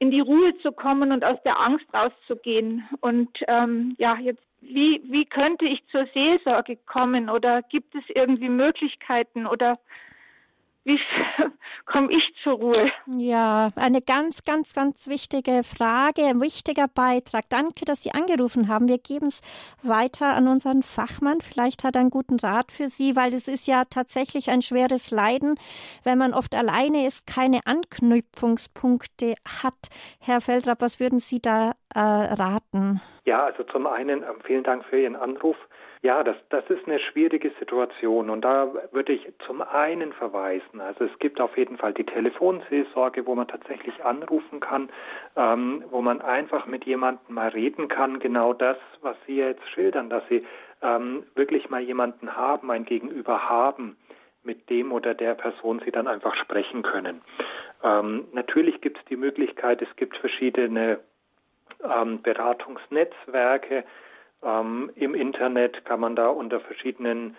in die Ruhe zu kommen und aus der Angst rauszugehen. Und ähm, ja, jetzt wie, wie könnte ich zur Seelsorge kommen oder gibt es irgendwie Möglichkeiten oder wie [LAUGHS] komme ich zur Ruhe? Ja, eine ganz, ganz, ganz wichtige Frage, ein wichtiger Beitrag. Danke, dass Sie angerufen haben. Wir geben es weiter an unseren Fachmann. Vielleicht hat er einen guten Rat für Sie, weil es ist ja tatsächlich ein schweres Leiden, wenn man oft alleine ist, keine Anknüpfungspunkte hat. Herr Feldrapp, was würden Sie da äh, raten? Ja, also zum einen ähm, vielen Dank für Ihren Anruf. Ja, das, das ist eine schwierige Situation und da würde ich zum einen verweisen, also es gibt auf jeden Fall die Telefonseelsorge, wo man tatsächlich anrufen kann, ähm, wo man einfach mit jemandem mal reden kann, genau das, was Sie jetzt schildern, dass Sie ähm, wirklich mal jemanden haben, ein Gegenüber haben, mit dem oder der Person Sie dann einfach sprechen können. Ähm, natürlich gibt es die Möglichkeit, es gibt verschiedene ähm, Beratungsnetzwerke, ähm, Im Internet kann man da unter verschiedenen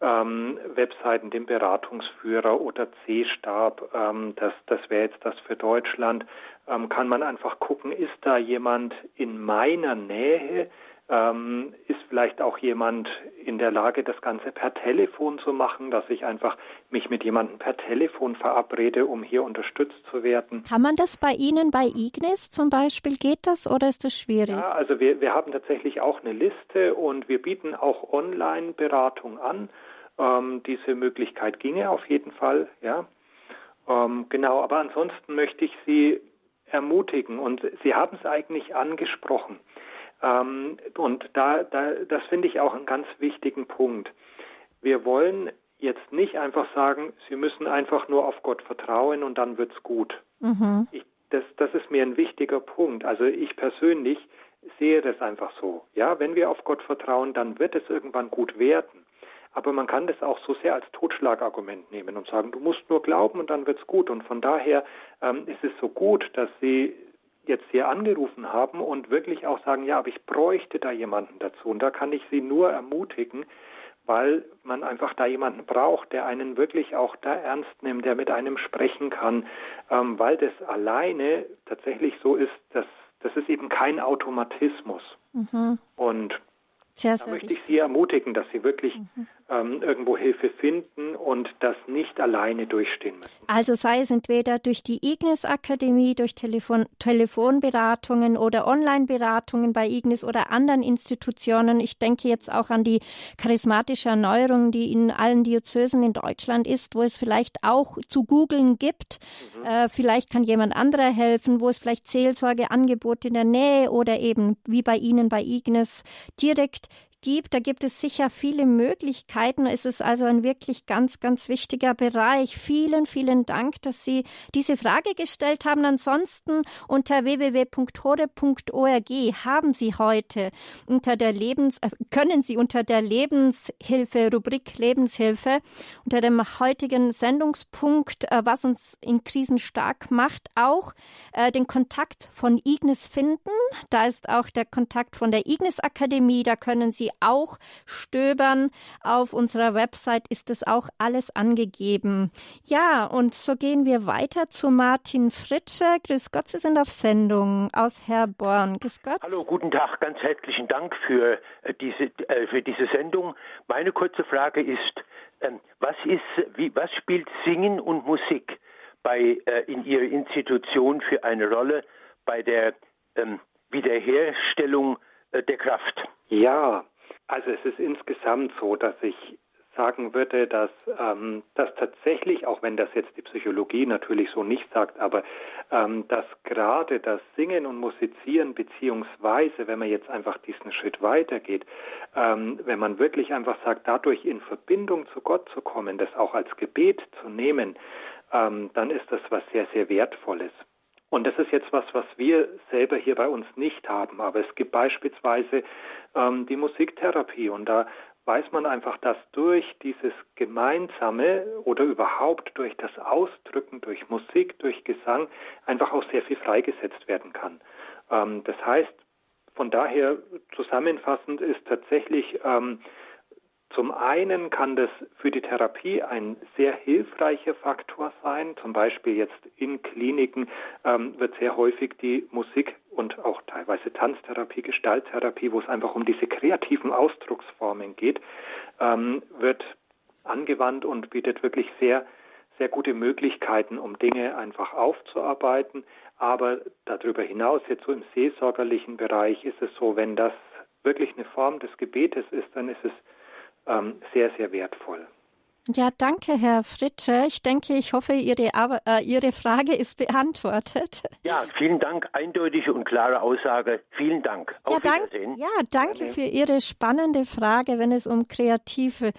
ähm, Webseiten den Beratungsführer oder C-Stab, ähm, das, das wäre jetzt das für Deutschland, ähm, kann man einfach gucken, ist da jemand in meiner Nähe, ähm, ist vielleicht auch jemand in der Lage, das Ganze per Telefon zu machen, dass ich einfach mich mit jemandem per Telefon verabrede, um hier unterstützt zu werden. Kann man das bei Ihnen bei Ignis zum Beispiel? Geht das oder ist das schwierig? Ja, also wir, wir haben tatsächlich auch eine Liste und wir bieten auch Online-Beratung an. Ähm, diese Möglichkeit ginge auf jeden Fall, ja. Ähm, genau, aber ansonsten möchte ich Sie ermutigen und Sie haben es eigentlich angesprochen. Ähm, und da, da, das finde ich auch einen ganz wichtigen Punkt. Wir wollen jetzt nicht einfach sagen, Sie müssen einfach nur auf Gott vertrauen und dann wird's gut. Mhm. Ich, das, das ist mir ein wichtiger Punkt. Also ich persönlich sehe das einfach so. Ja, wenn wir auf Gott vertrauen, dann wird es irgendwann gut werden. Aber man kann das auch so sehr als Totschlagargument nehmen und sagen, du musst nur glauben und dann wird's gut. Und von daher ähm, ist es so gut, dass Sie jetzt hier angerufen haben und wirklich auch sagen, ja, aber ich bräuchte da jemanden dazu. Und da kann ich Sie nur ermutigen, weil man einfach da jemanden braucht, der einen wirklich auch da ernst nimmt, der mit einem sprechen kann, ähm, weil das alleine tatsächlich so ist, dass das ist eben kein Automatismus. Mhm. Und Sehr, da sehr möchte wichtig. ich Sie ermutigen, dass Sie wirklich mhm. ähm, irgendwo Hilfe finden und das nicht alleine durchstehen müssen. Also sei es entweder durch die Ignis Akademie, durch Telefon Telefonberatungen oder Online-Beratungen bei Ignis oder anderen Institutionen. Ich denke jetzt auch an die charismatische Erneuerung, die in allen Diözesen in Deutschland ist, wo es vielleicht auch zu googeln gibt. Mhm. Äh, vielleicht kann jemand anderer helfen, wo es vielleicht Seelsorgeangebote in der Nähe oder eben wie bei Ihnen bei Ignis direkt gibt. Da gibt es sicher viele Möglichkeiten. Es ist also ein wirklich ganz, ganz wichtiger Bereich. Vielen, vielen Dank, dass Sie diese Frage gestellt haben. Ansonsten unter www.hore.org haben Sie heute unter der Lebens, äh, können Sie unter der Lebenshilfe, Rubrik Lebenshilfe, unter dem heutigen Sendungspunkt, äh, was uns in Krisen stark macht, auch äh, den Kontakt von Ignis finden. Da ist auch der Kontakt von der Ignis Akademie. Da können Sie auch stöbern. Auf unserer Website ist es auch alles angegeben. Ja, und so gehen wir weiter zu Martin Fritsche. Grüß Gott, Sie sind auf Sendung aus Herborn. Grüß Gott. Hallo, guten Tag. Ganz herzlichen Dank für äh, diese, äh, für diese Sendung. Meine kurze Frage ist, ähm, was ist, wie, was spielt Singen und Musik bei, äh, in Ihrer Institution für eine Rolle bei der ähm, Wiederherstellung der Kraft? Ja, also es ist insgesamt so, dass ich sagen würde, dass ähm, das tatsächlich, auch wenn das jetzt die Psychologie natürlich so nicht sagt, aber ähm, dass gerade das Singen und Musizieren beziehungsweise, wenn man jetzt einfach diesen Schritt weitergeht, ähm, wenn man wirklich einfach sagt, dadurch in Verbindung zu Gott zu kommen, das auch als Gebet zu nehmen, ähm, dann ist das was sehr, sehr Wertvolles. Und das ist jetzt was, was wir selber hier bei uns nicht haben. Aber es gibt beispielsweise ähm, die Musiktherapie und da weiß man einfach, dass durch dieses Gemeinsame oder überhaupt durch das Ausdrücken, durch Musik, durch Gesang einfach auch sehr viel freigesetzt werden kann. Ähm, das heißt, von daher zusammenfassend ist tatsächlich ähm, zum einen kann das für die Therapie ein sehr hilfreicher Faktor sein. Zum Beispiel jetzt in Kliniken ähm, wird sehr häufig die Musik und auch teilweise Tanztherapie, Gestalttherapie, wo es einfach um diese kreativen Ausdrucksformen geht, ähm, wird angewandt und bietet wirklich sehr, sehr gute Möglichkeiten, um Dinge einfach aufzuarbeiten. Aber darüber hinaus, jetzt so im seelsorgerlichen Bereich, ist es so, wenn das wirklich eine Form des Gebetes ist, dann ist es sehr, sehr wertvoll. Ja, danke, Herr Fritsche. Ich denke, ich hoffe, Ihre, äh, Ihre Frage ist beantwortet. Ja, vielen Dank. Eindeutige und klare Aussage. Vielen Dank. Auf ja, dank, ja, danke für Ihre spannende Frage, wenn es um kreative,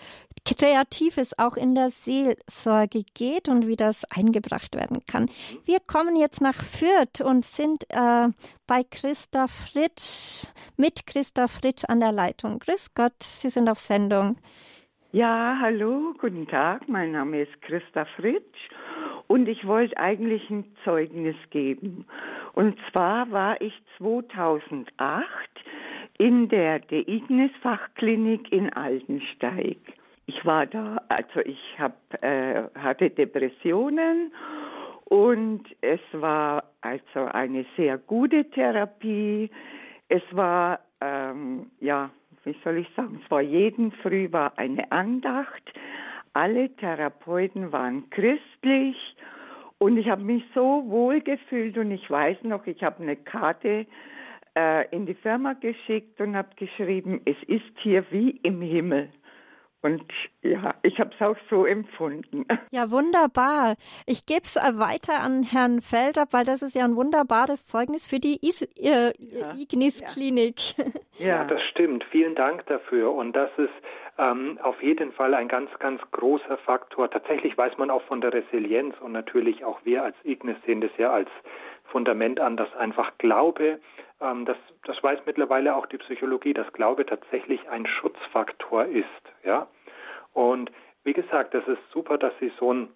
Kreatives auch in der Seelsorge geht und wie das eingebracht werden kann. Wir kommen jetzt nach Fürth und sind äh, bei Christa Fritsch, mit Christa Fritsch an der Leitung. Grüß Gott, Sie sind auf Sendung. Ja, hallo, guten Tag. Mein Name ist Christa Fritsch und ich wollte eigentlich ein Zeugnis geben. Und zwar war ich 2008 in der De Ignis Fachklinik in Altensteig. Ich war da, also ich hab, äh, hatte Depressionen und es war also eine sehr gute Therapie. Es war ähm, ja wie soll ich sagen, es war jeden Früh war eine Andacht. Alle Therapeuten waren christlich und ich habe mich so wohl gefühlt und ich weiß noch, ich habe eine Karte äh, in die Firma geschickt und habe geschrieben, es ist hier wie im Himmel. Und ja, ich habe es auch so empfunden. [LAUGHS] Ja, wunderbar. Ich gebe es äh, weiter an Herrn Felder, weil das ist ja ein wunderbares Zeugnis für die Is äh, ja, Ignis-Klinik. [LAUGHS] Ja. ja. das stimmt. Vielen Dank dafür. Und das ist ähm, auf jeden Fall ein ganz, ganz großer Faktor. Tatsächlich weiß man auch von der Resilienz und natürlich auch wir als Ignis sehen das ja als Fundament an, dass einfach Glaube ähm, das, das weiß mittlerweile auch die Psychologie, dass Glaube tatsächlich ein Schutzfaktor ist. Ja? Und wie gesagt, das ist super, dass Sie so, ein,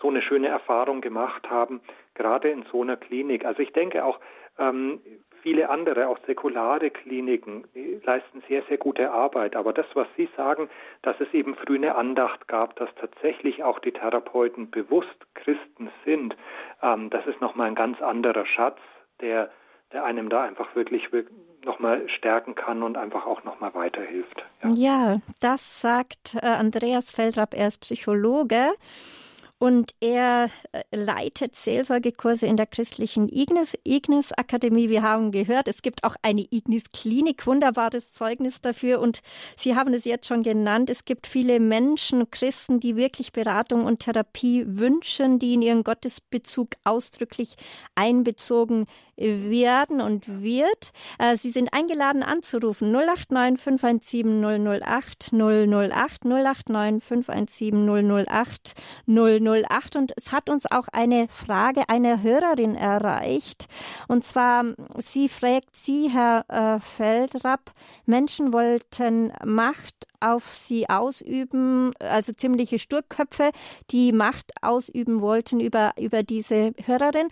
so eine schöne Erfahrung gemacht haben, gerade in so einer Klinik. Also ich denke auch, ähm, viele andere, auch säkulare Kliniken, leisten sehr, sehr gute Arbeit. Aber das, was Sie sagen, dass es eben früh eine Andacht gab, dass tatsächlich auch die Therapeuten bewusst Christen sind, ähm, das ist nochmal ein ganz anderer Schatz, der der einem da einfach wirklich nochmal stärken kann und einfach auch nochmal weiterhilft. Ja. ja, das sagt äh, Andreas Feldrapp, er ist Psychologe und er äh, leitet Seelsorgekurse in der christlichen Ignis, Ignis Akademie. Wir haben gehört, es gibt auch eine Ignis Klinik, wunderbares Zeugnis dafür. Und Sie haben es jetzt schon genannt. Es gibt viele Menschen, Christen, die wirklich Beratung und Therapie wünschen, die in ihren Gottesbezug ausdrücklich einbezogen werden und wird. Äh, Sie sind eingeladen anzurufen 089 517 008 008 089 517 008 008 008 und es hat uns auch eine Frage einer Hörerin erreicht. Und zwar, sie fragt Sie, Herr äh, Feldrapp, Menschen wollten Macht auf sie ausüben, also ziemliche Sturköpfe, die Macht ausüben wollten über, über diese Hörerin.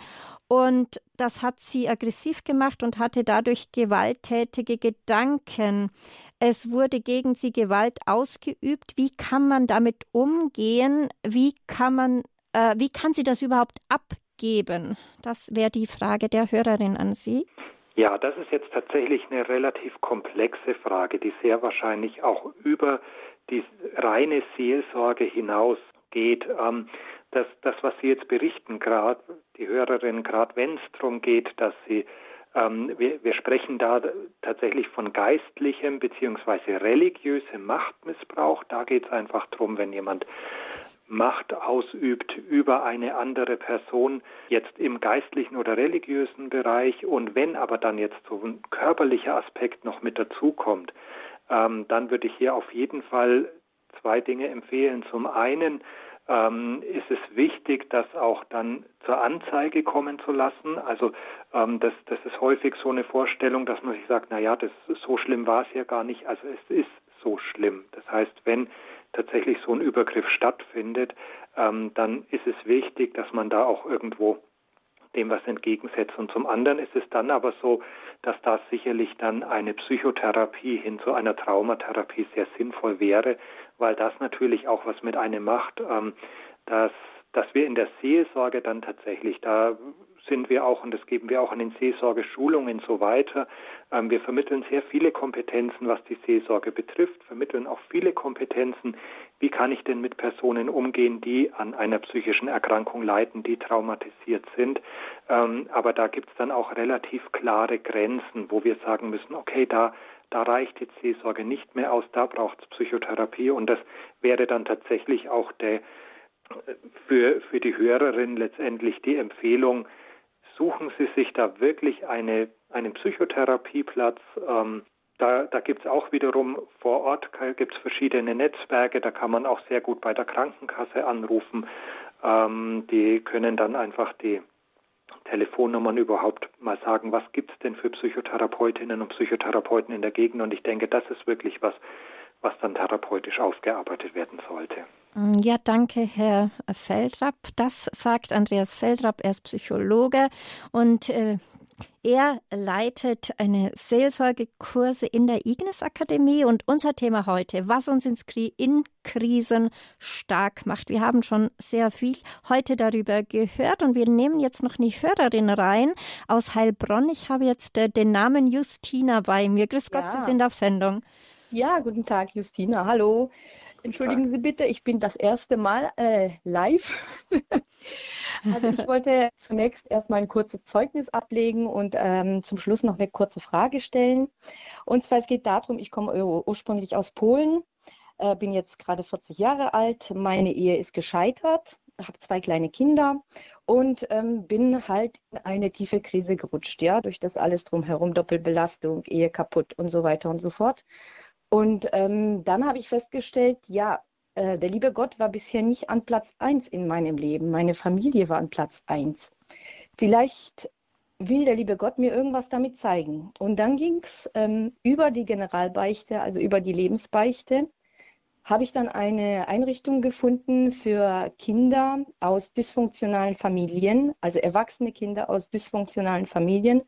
Und das hat sie aggressiv gemacht und hatte dadurch gewalttätige Gedanken. Es wurde gegen sie Gewalt ausgeübt. Wie kann man damit umgehen? Wie kann man, äh, wie kann sie das überhaupt abgeben? Das wäre die Frage der Hörerin an Sie. Ja, das ist jetzt tatsächlich eine relativ komplexe Frage, die sehr wahrscheinlich auch über die reine Seelsorge hinausgeht. Ähm, das, das, was Sie jetzt berichten, gerade die Hörerin, gerade wenn es darum geht, dass sie ähm, wir, wir, sprechen da tatsächlich von geistlichem beziehungsweise religiösem Machtmissbrauch. Da geht es einfach darum, wenn jemand Macht ausübt über eine andere Person, jetzt im geistlichen oder religiösen Bereich. Und wenn aber dann jetzt so ein körperlicher Aspekt noch mit dazukommt, ähm, dann würde ich hier auf jeden Fall zwei Dinge empfehlen. Zum einen ähm, ist es wichtig, das auch dann zur Anzeige kommen zu lassen. Also ähm, das, das ist häufig so eine Vorstellung, dass man sich sagt, na ja, das so schlimm war es ja gar nicht. Also es ist so schlimm. Das heißt, wenn tatsächlich so ein Übergriff stattfindet, ähm, dann ist es wichtig, dass man da auch irgendwo dem was entgegensetzt. Und zum anderen ist es dann aber so, dass da sicherlich dann eine Psychotherapie hin zu einer Traumatherapie sehr sinnvoll wäre, weil das natürlich auch was mit einem macht, ähm, dass, dass wir in der Seelsorge dann tatsächlich, da sind wir auch, und das geben wir auch an den Seelsorgeschulungen so weiter. Ähm, wir vermitteln sehr viele Kompetenzen, was die Seelsorge betrifft, vermitteln auch viele Kompetenzen, wie kann ich denn mit Personen umgehen, die an einer psychischen Erkrankung leiden, die traumatisiert sind. Ähm, aber da gibt es dann auch relativ klare Grenzen, wo wir sagen müssen, okay, da da reicht jetzt Seelsorge nicht mehr aus, da braucht es Psychotherapie und das wäre dann tatsächlich auch der, für, für die Hörerin letztendlich die Empfehlung, suchen Sie sich da wirklich eine, einen Psychotherapieplatz. Ähm, da, da gibt es auch wiederum vor Ort gibt's verschiedene Netzwerke, da kann man auch sehr gut bei der Krankenkasse anrufen. Ähm, die können dann einfach die Telefonnummern überhaupt mal sagen, was gibt es denn für Psychotherapeutinnen und Psychotherapeuten in der Gegend. Und ich denke, das ist wirklich was, was dann therapeutisch aufgearbeitet werden sollte. Ja, danke, Herr Feldrapp. Das sagt Andreas Feldrapp, er ist Psychologe und äh, er leitet eine Seelsorgekurse in der Ignis Akademie und unser Thema heute, was uns in Krisen stark macht. Wir haben schon sehr viel heute darüber gehört und wir nehmen jetzt noch eine Hörerin rein aus Heilbronn. Ich habe jetzt äh, den Namen Justina bei mir. Grüß Gott, ja. Sie sind auf Sendung. Ja, guten Tag, Justina. Hallo. Entschuldigen Sie bitte, ich bin das erste Mal äh, live. [LAUGHS] also ich wollte zunächst erstmal ein kurzes Zeugnis ablegen und ähm, zum Schluss noch eine kurze Frage stellen. Und zwar es geht darum, ich komme ursprünglich aus Polen, äh, bin jetzt gerade 40 Jahre alt, meine Ehe ist gescheitert, habe zwei kleine Kinder und ähm, bin halt in eine tiefe Krise gerutscht, ja, durch das alles drumherum, Doppelbelastung, Ehe kaputt und so weiter und so fort. Und ähm, dann habe ich festgestellt, ja, äh, der liebe Gott war bisher nicht an Platz 1 in meinem Leben. Meine Familie war an Platz 1. Vielleicht will der liebe Gott mir irgendwas damit zeigen. Und dann ging es ähm, über die Generalbeichte, also über die Lebensbeichte, habe ich dann eine Einrichtung gefunden für Kinder aus dysfunktionalen Familien, also erwachsene Kinder aus dysfunktionalen Familien,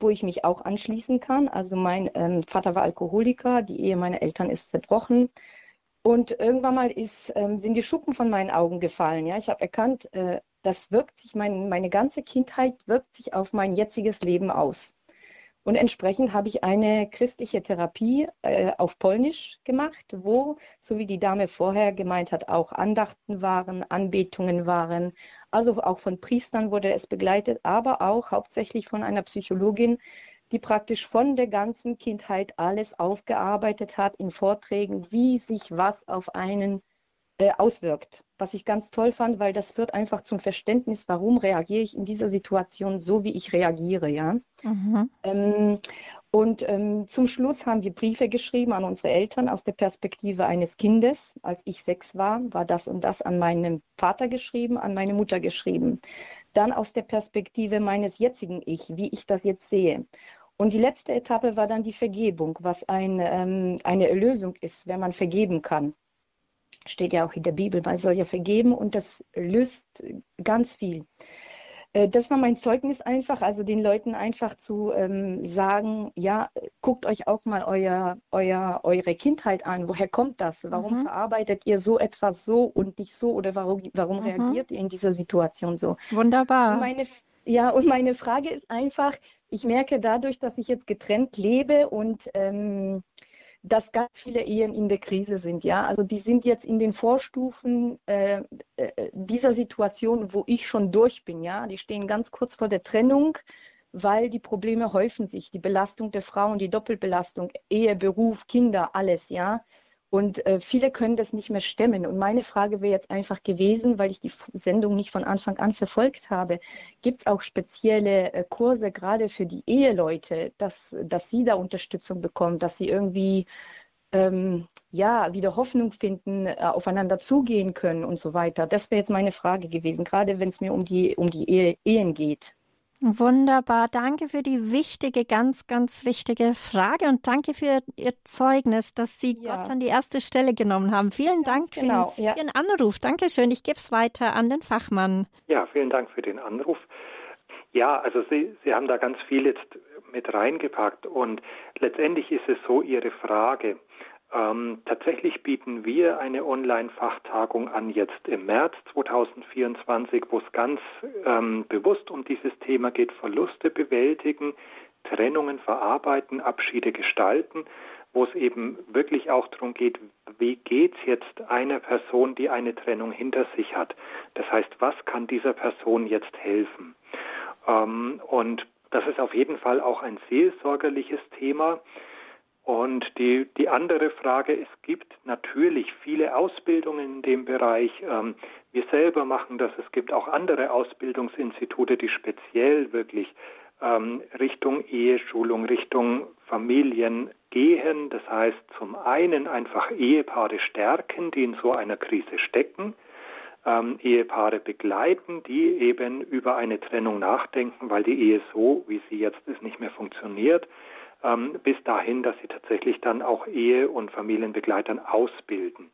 wo ich mich auch anschließen kann. Also mein ähm, Vater war Alkoholiker, die Ehe meiner Eltern ist zerbrochen. Und irgendwann mal ist, ähm, sind die Schuppen von meinen Augen gefallen. Ja? Ich habe erkannt, äh, das wirkt sich, mein, meine ganze Kindheit wirkt sich auf mein jetziges Leben aus. Und entsprechend habe ich eine christliche Therapie äh, auf Polnisch gemacht, wo, so wie die Dame vorher gemeint hat, auch Andachten waren, Anbetungen waren. Also auch von Priestern wurde es begleitet, aber auch hauptsächlich von einer Psychologin, die praktisch von der ganzen Kindheit alles aufgearbeitet hat in Vorträgen, wie sich was auf einen äh, auswirkt. Was ich ganz toll fand, weil das führt einfach zum Verständnis, warum reagiere ich in dieser Situation so, wie ich reagiere, ja. Mhm. Ähm, und ähm, zum Schluss haben wir Briefe geschrieben an unsere Eltern aus der Perspektive eines Kindes. Als ich sechs war, war das und das an meinen Vater geschrieben, an meine Mutter geschrieben. Dann aus der Perspektive meines jetzigen Ich, wie ich das jetzt sehe. Und die letzte Etappe war dann die Vergebung, was ein, ähm, eine Erlösung ist, wenn man vergeben kann steht ja auch in der Bibel, man soll ja vergeben und das löst ganz viel. Äh, das war mein Zeugnis einfach, also den Leuten einfach zu ähm, sagen, ja, guckt euch auch mal euer, euer, eure Kindheit an. Woher kommt das? Warum mhm. verarbeitet ihr so etwas so und nicht so? Oder warum, warum mhm. reagiert ihr in dieser Situation so? Wunderbar. Und meine, ja, und meine Frage ist einfach, ich merke dadurch, dass ich jetzt getrennt lebe und ähm, dass ganz viele Ehen in der Krise sind. Ja, also die sind jetzt in den Vorstufen äh, äh, dieser Situation, wo ich schon durch bin. Ja, die stehen ganz kurz vor der Trennung, weil die Probleme häufen sich, die Belastung der Frauen, die Doppelbelastung, Ehe, Beruf, Kinder, alles. Ja, und äh, viele können das nicht mehr stemmen. Und meine Frage wäre jetzt einfach gewesen, weil ich die Sendung nicht von Anfang an verfolgt habe, gibt es auch spezielle äh, Kurse gerade für die Eheleute, dass, dass sie da Unterstützung bekommen, dass sie irgendwie ähm, ja, wieder Hoffnung finden, äh, aufeinander zugehen können und so weiter. Das wäre jetzt meine Frage gewesen, gerade wenn es mir um die, um die Ehe, Ehen geht. Wunderbar. Danke für die wichtige, ganz, ganz wichtige Frage und danke für Ihr Zeugnis, dass Sie ja. Gott an die erste Stelle genommen haben. Vielen ja, Dank genau, für ja. Ihren Anruf. Dankeschön. Ich gebe es weiter an den Fachmann. Ja, vielen Dank für den Anruf. Ja, also Sie, Sie haben da ganz viel jetzt mit reingepackt und letztendlich ist es so Ihre Frage. Ähm, tatsächlich bieten wir eine Online-Fachtagung an jetzt im März 2024, wo es ganz ähm, bewusst um dieses Thema geht, Verluste bewältigen, Trennungen verarbeiten, Abschiede gestalten, wo es eben wirklich auch darum geht, wie geht es jetzt einer Person, die eine Trennung hinter sich hat. Das heißt, was kann dieser Person jetzt helfen? Ähm, und das ist auf jeden Fall auch ein seelsorgerliches Thema. Und die, die andere Frage, es gibt natürlich viele Ausbildungen in dem Bereich. Ähm, wir selber machen das. Es gibt auch andere Ausbildungsinstitute, die speziell wirklich ähm, Richtung Eheschulung, Richtung Familien gehen. Das heißt, zum einen einfach Ehepaare stärken, die in so einer Krise stecken. Ähm, Ehepaare begleiten, die eben über eine Trennung nachdenken, weil die Ehe so, wie sie jetzt ist, nicht mehr funktioniert ähm, bis dahin, dass sie tatsächlich dann auch Ehe- und Familienbegleitern ausbilden.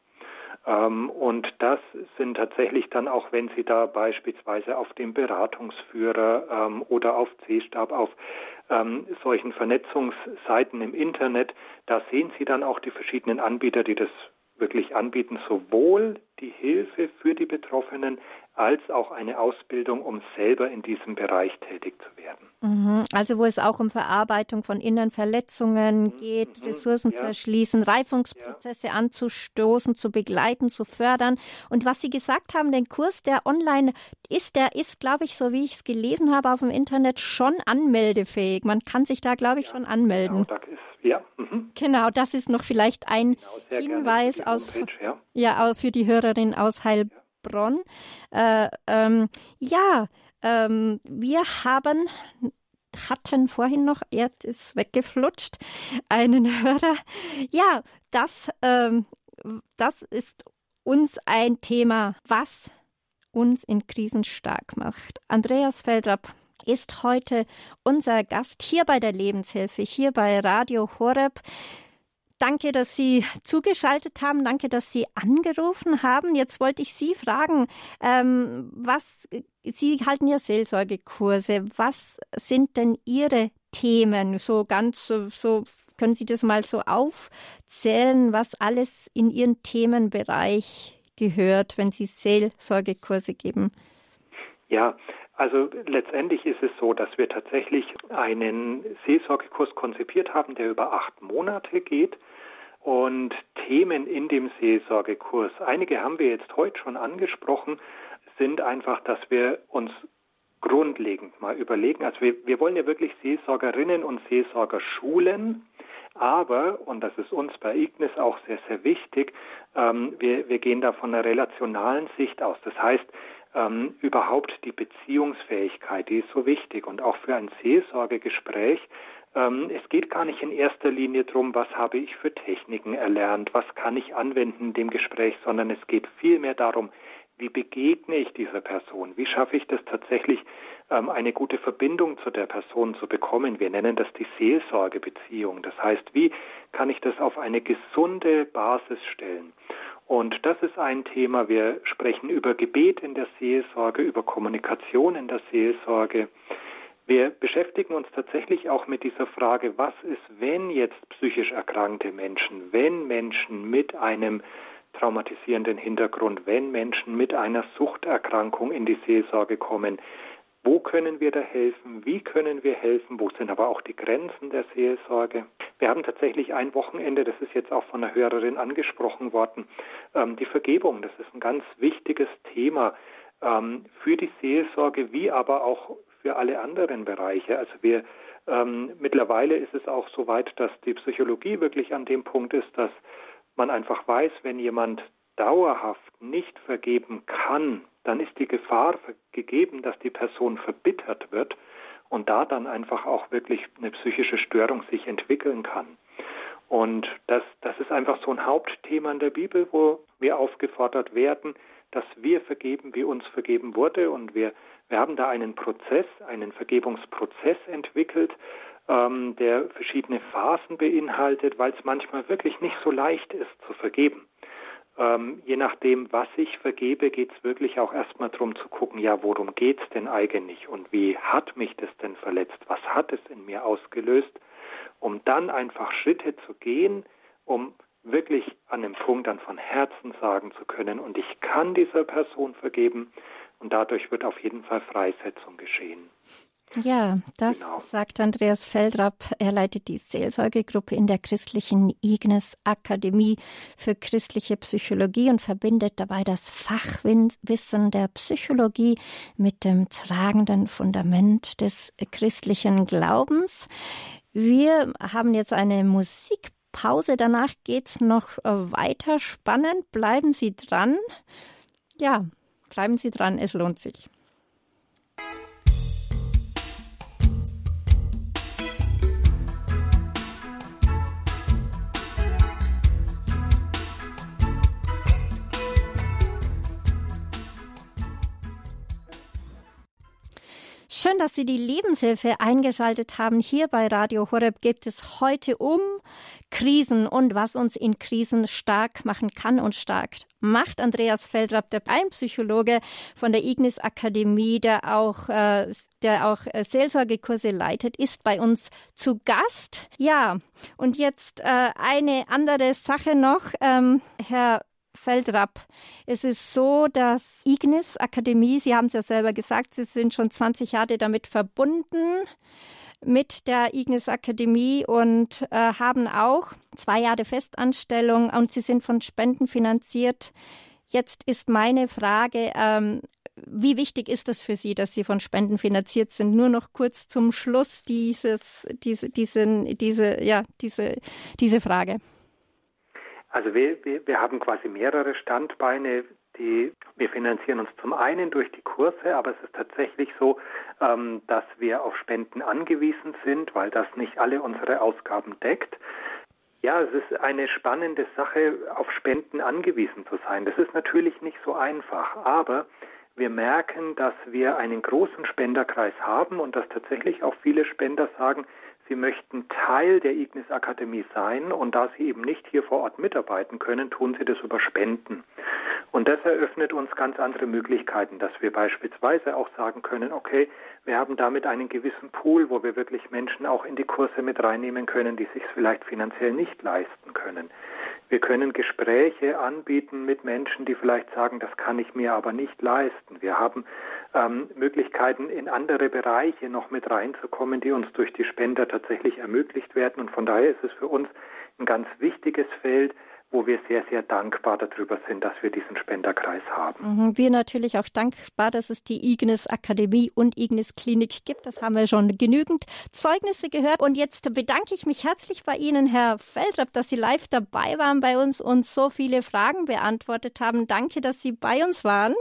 Ähm, und das sind tatsächlich dann auch, wenn Sie da beispielsweise auf dem Beratungsführer ähm, oder auf C-Stab, auf ähm, solchen Vernetzungsseiten im Internet, da sehen Sie dann auch die verschiedenen Anbieter, die das wirklich anbieten, sowohl die Hilfe für die Betroffenen als auch eine Ausbildung, um selber in diesem Bereich tätig zu werden. Mhm. Also wo es auch um Verarbeitung von inneren Verletzungen mhm. geht, mhm. Ressourcen ja. zu erschließen, Reifungsprozesse ja. anzustoßen, zu begleiten, zu fördern. Und was Sie gesagt haben, den Kurs, der online ist, der ist, glaube ich, so wie ich es gelesen habe auf dem Internet, schon anmeldefähig. Man kann sich da, glaube ich, ja, schon anmelden. Genau, das ist ja. Mhm. Genau, das ist noch vielleicht ein genau, Hinweis aus, ja. ja. für die Hörerin aus Heilbronn. Ja, äh, ähm, ja ähm, wir haben hatten vorhin noch, jetzt ist weggeflutscht, einen Hörer. Ja, das, ähm, das ist uns ein Thema, was uns in Krisen stark macht. Andreas Feldrapp ist heute unser Gast hier bei der Lebenshilfe, hier bei Radio Horeb. Danke, dass Sie zugeschaltet haben. Danke, dass Sie angerufen haben. Jetzt wollte ich Sie fragen, ähm, was Sie halten ja Seelsorgekurse. Was sind denn Ihre Themen? So ganz so, können Sie das mal so aufzählen, was alles in Ihren Themenbereich gehört, wenn Sie Seelsorgekurse geben? Ja, Also letztendlich ist es so, dass wir tatsächlich einen Seelsorgekurs konzipiert haben, der über acht Monate geht. Und Themen in dem Seelsorgekurs, einige haben wir jetzt heute schon angesprochen, sind einfach, dass wir uns grundlegend mal überlegen. Also wir, wir wollen ja wirklich Seelsorgerinnen und Seelsorger schulen, aber, und das ist uns bei Ignis auch sehr, sehr wichtig, ähm, wir, wir gehen da von einer relationalen Sicht aus. Das heißt, ähm, überhaupt die Beziehungsfähigkeit, die ist so wichtig. Und auch für ein Seelsorgegespräch, es geht gar nicht in erster Linie darum, was habe ich für Techniken erlernt, was kann ich anwenden in dem Gespräch, sondern es geht vielmehr darum, wie begegne ich dieser Person? Wie schaffe ich das tatsächlich, ähm, eine gute Verbindung zu der Person zu bekommen? Wir nennen das die Seelsorgebeziehung. Das heißt, wie kann ich das auf eine gesunde Basis stellen? Und das ist ein Thema. Wir sprechen über Gebet in der Seelsorge, über Kommunikation in der Seelsorge. Wir beschäftigen uns tatsächlich auch mit dieser Frage, was ist, wenn jetzt psychisch erkrankte Menschen, wenn Menschen mit einem traumatisierenden Hintergrund, wenn Menschen mit einer Suchterkrankung in die Seelsorge kommen, wo können wir da helfen? Wie können wir helfen? Wo sind aber auch die Grenzen der Seelsorge? Wir haben tatsächlich ein Wochenende, das ist jetzt auch von einer Hörerin angesprochen worden, ähm, die Vergebung. Das ist ein ganz wichtiges Thema ähm, für die Seelsorge, wie aber auch für alle anderen Bereiche. Also wir ähm, mittlerweile ist es auch so weit, dass die Psychologie wirklich an dem Punkt ist, dass man einfach weiß, wenn jemand dauerhaft nicht vergeben kann, dann ist die Gefahr gegeben, dass die Person verbittert wird und da dann einfach auch wirklich eine psychische Störung sich entwickeln kann. Und das, das ist einfach so ein Hauptthema in der Bibel, wo wir aufgefordert werden, dass wir vergeben, wie uns vergeben wurde. Und wir, wir haben da einen Prozess, einen Vergebungsprozess entwickelt, ähm, der verschiedene Phasen beinhaltet, weil es manchmal wirklich nicht so leicht ist zu vergeben. Ähm, je nachdem, was ich vergebe, geht es wirklich auch erstmal darum zu gucken, ja, worum geht es denn eigentlich und wie hat mich das denn verletzt? Was hat es in mir ausgelöst? Um dann einfach Schritte zu gehen, um wirklich an dem Punkt dann von Herzen sagen zu können, und ich kann dieser Person vergeben, und dadurch wird auf jeden Fall Freisetzung geschehen. Ja, das genau. sagt Andreas Feldrapp. Er leitet die Seelsorgegruppe in der christlichen Ignis Akademie für christliche Psychologie und verbindet dabei das Fachwissen der Psychologie mit dem tragenden Fundament des christlichen Glaubens. Wir haben jetzt eine Musikpause. Danach geht's noch weiter spannend. Bleiben Sie dran. Ja, bleiben Sie dran. Es lohnt sich. Schön, dass Sie die Lebenshilfe eingeschaltet haben. Hier bei Radio Horeb geht es heute um Krisen und was uns in Krisen stark machen kann und stark macht. Andreas Feldrapp, der Psychologe von der Ignis Akademie, der auch, äh, der auch äh, Seelsorgekurse leitet, ist bei uns zu Gast. Ja, und jetzt äh, eine andere Sache noch. Ähm, Herr Feldrapp. Es ist so, dass Ignis Akademie, Sie haben es ja selber gesagt, Sie sind schon 20 Jahre damit verbunden mit der Ignis Akademie und äh, haben auch zwei Jahre Festanstellung und Sie sind von Spenden finanziert. Jetzt ist meine Frage, ähm, wie wichtig ist es für Sie, dass Sie von Spenden finanziert sind? Nur noch kurz zum Schluss dieses, diese, diesen, diese, ja, diese, diese Frage. Also wir, wir, wir haben quasi mehrere Standbeine, die wir finanzieren uns zum einen durch die Kurse, aber es ist tatsächlich so, ähm, dass wir auf Spenden angewiesen sind, weil das nicht alle unsere Ausgaben deckt. Ja, es ist eine spannende Sache, auf Spenden angewiesen zu sein. Das ist natürlich nicht so einfach, aber wir merken, dass wir einen großen Spenderkreis haben und dass tatsächlich auch viele Spender sagen, Sie möchten Teil der Ignis Akademie sein und da Sie eben nicht hier vor Ort mitarbeiten können, tun Sie das über Spenden. Und das eröffnet uns ganz andere Möglichkeiten, dass wir beispielsweise auch sagen können, okay, wir haben damit einen gewissen Pool, wo wir wirklich Menschen auch in die Kurse mit reinnehmen können, die sich vielleicht finanziell nicht leisten können. Wir können Gespräche anbieten mit Menschen, die vielleicht sagen, das kann ich mir aber nicht leisten. Wir haben ähm, Möglichkeiten, in andere Bereiche noch mit reinzukommen, die uns durch die Spender tatsächlich ermöglicht werden. Und von daher ist es für uns ein ganz wichtiges Feld, wo wir sehr, sehr dankbar darüber sind, dass wir diesen Spenderkreis haben. Mhm, wir natürlich auch dankbar, dass es die Ignis Akademie und Ignis Klinik gibt. Das haben wir schon genügend Zeugnisse gehört. Und jetzt bedanke ich mich herzlich bei Ihnen, Herr Feldrapp, dass Sie live dabei waren bei uns und so viele Fragen beantwortet haben. Danke, dass Sie bei uns waren.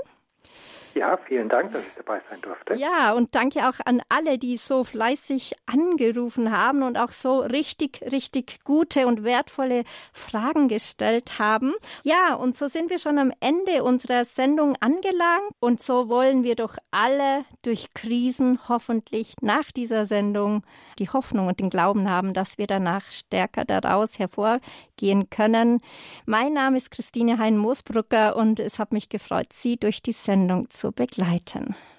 Ja, vielen Dank, dass ich dabei sein durfte. Ja, und danke auch an alle, die so fleißig angerufen haben und auch so richtig, richtig gute und wertvolle Fragen gestellt haben. Ja, und so sind wir schon am Ende unserer Sendung angelangt und so wollen wir doch alle durch Krisen hoffentlich nach dieser Sendung die Hoffnung und den Glauben haben, dass wir danach stärker daraus hervorgehen können. Mein Name ist Christine Hein-Moosbrucker und es hat mich gefreut, Sie durch die Sendung zu begleiten.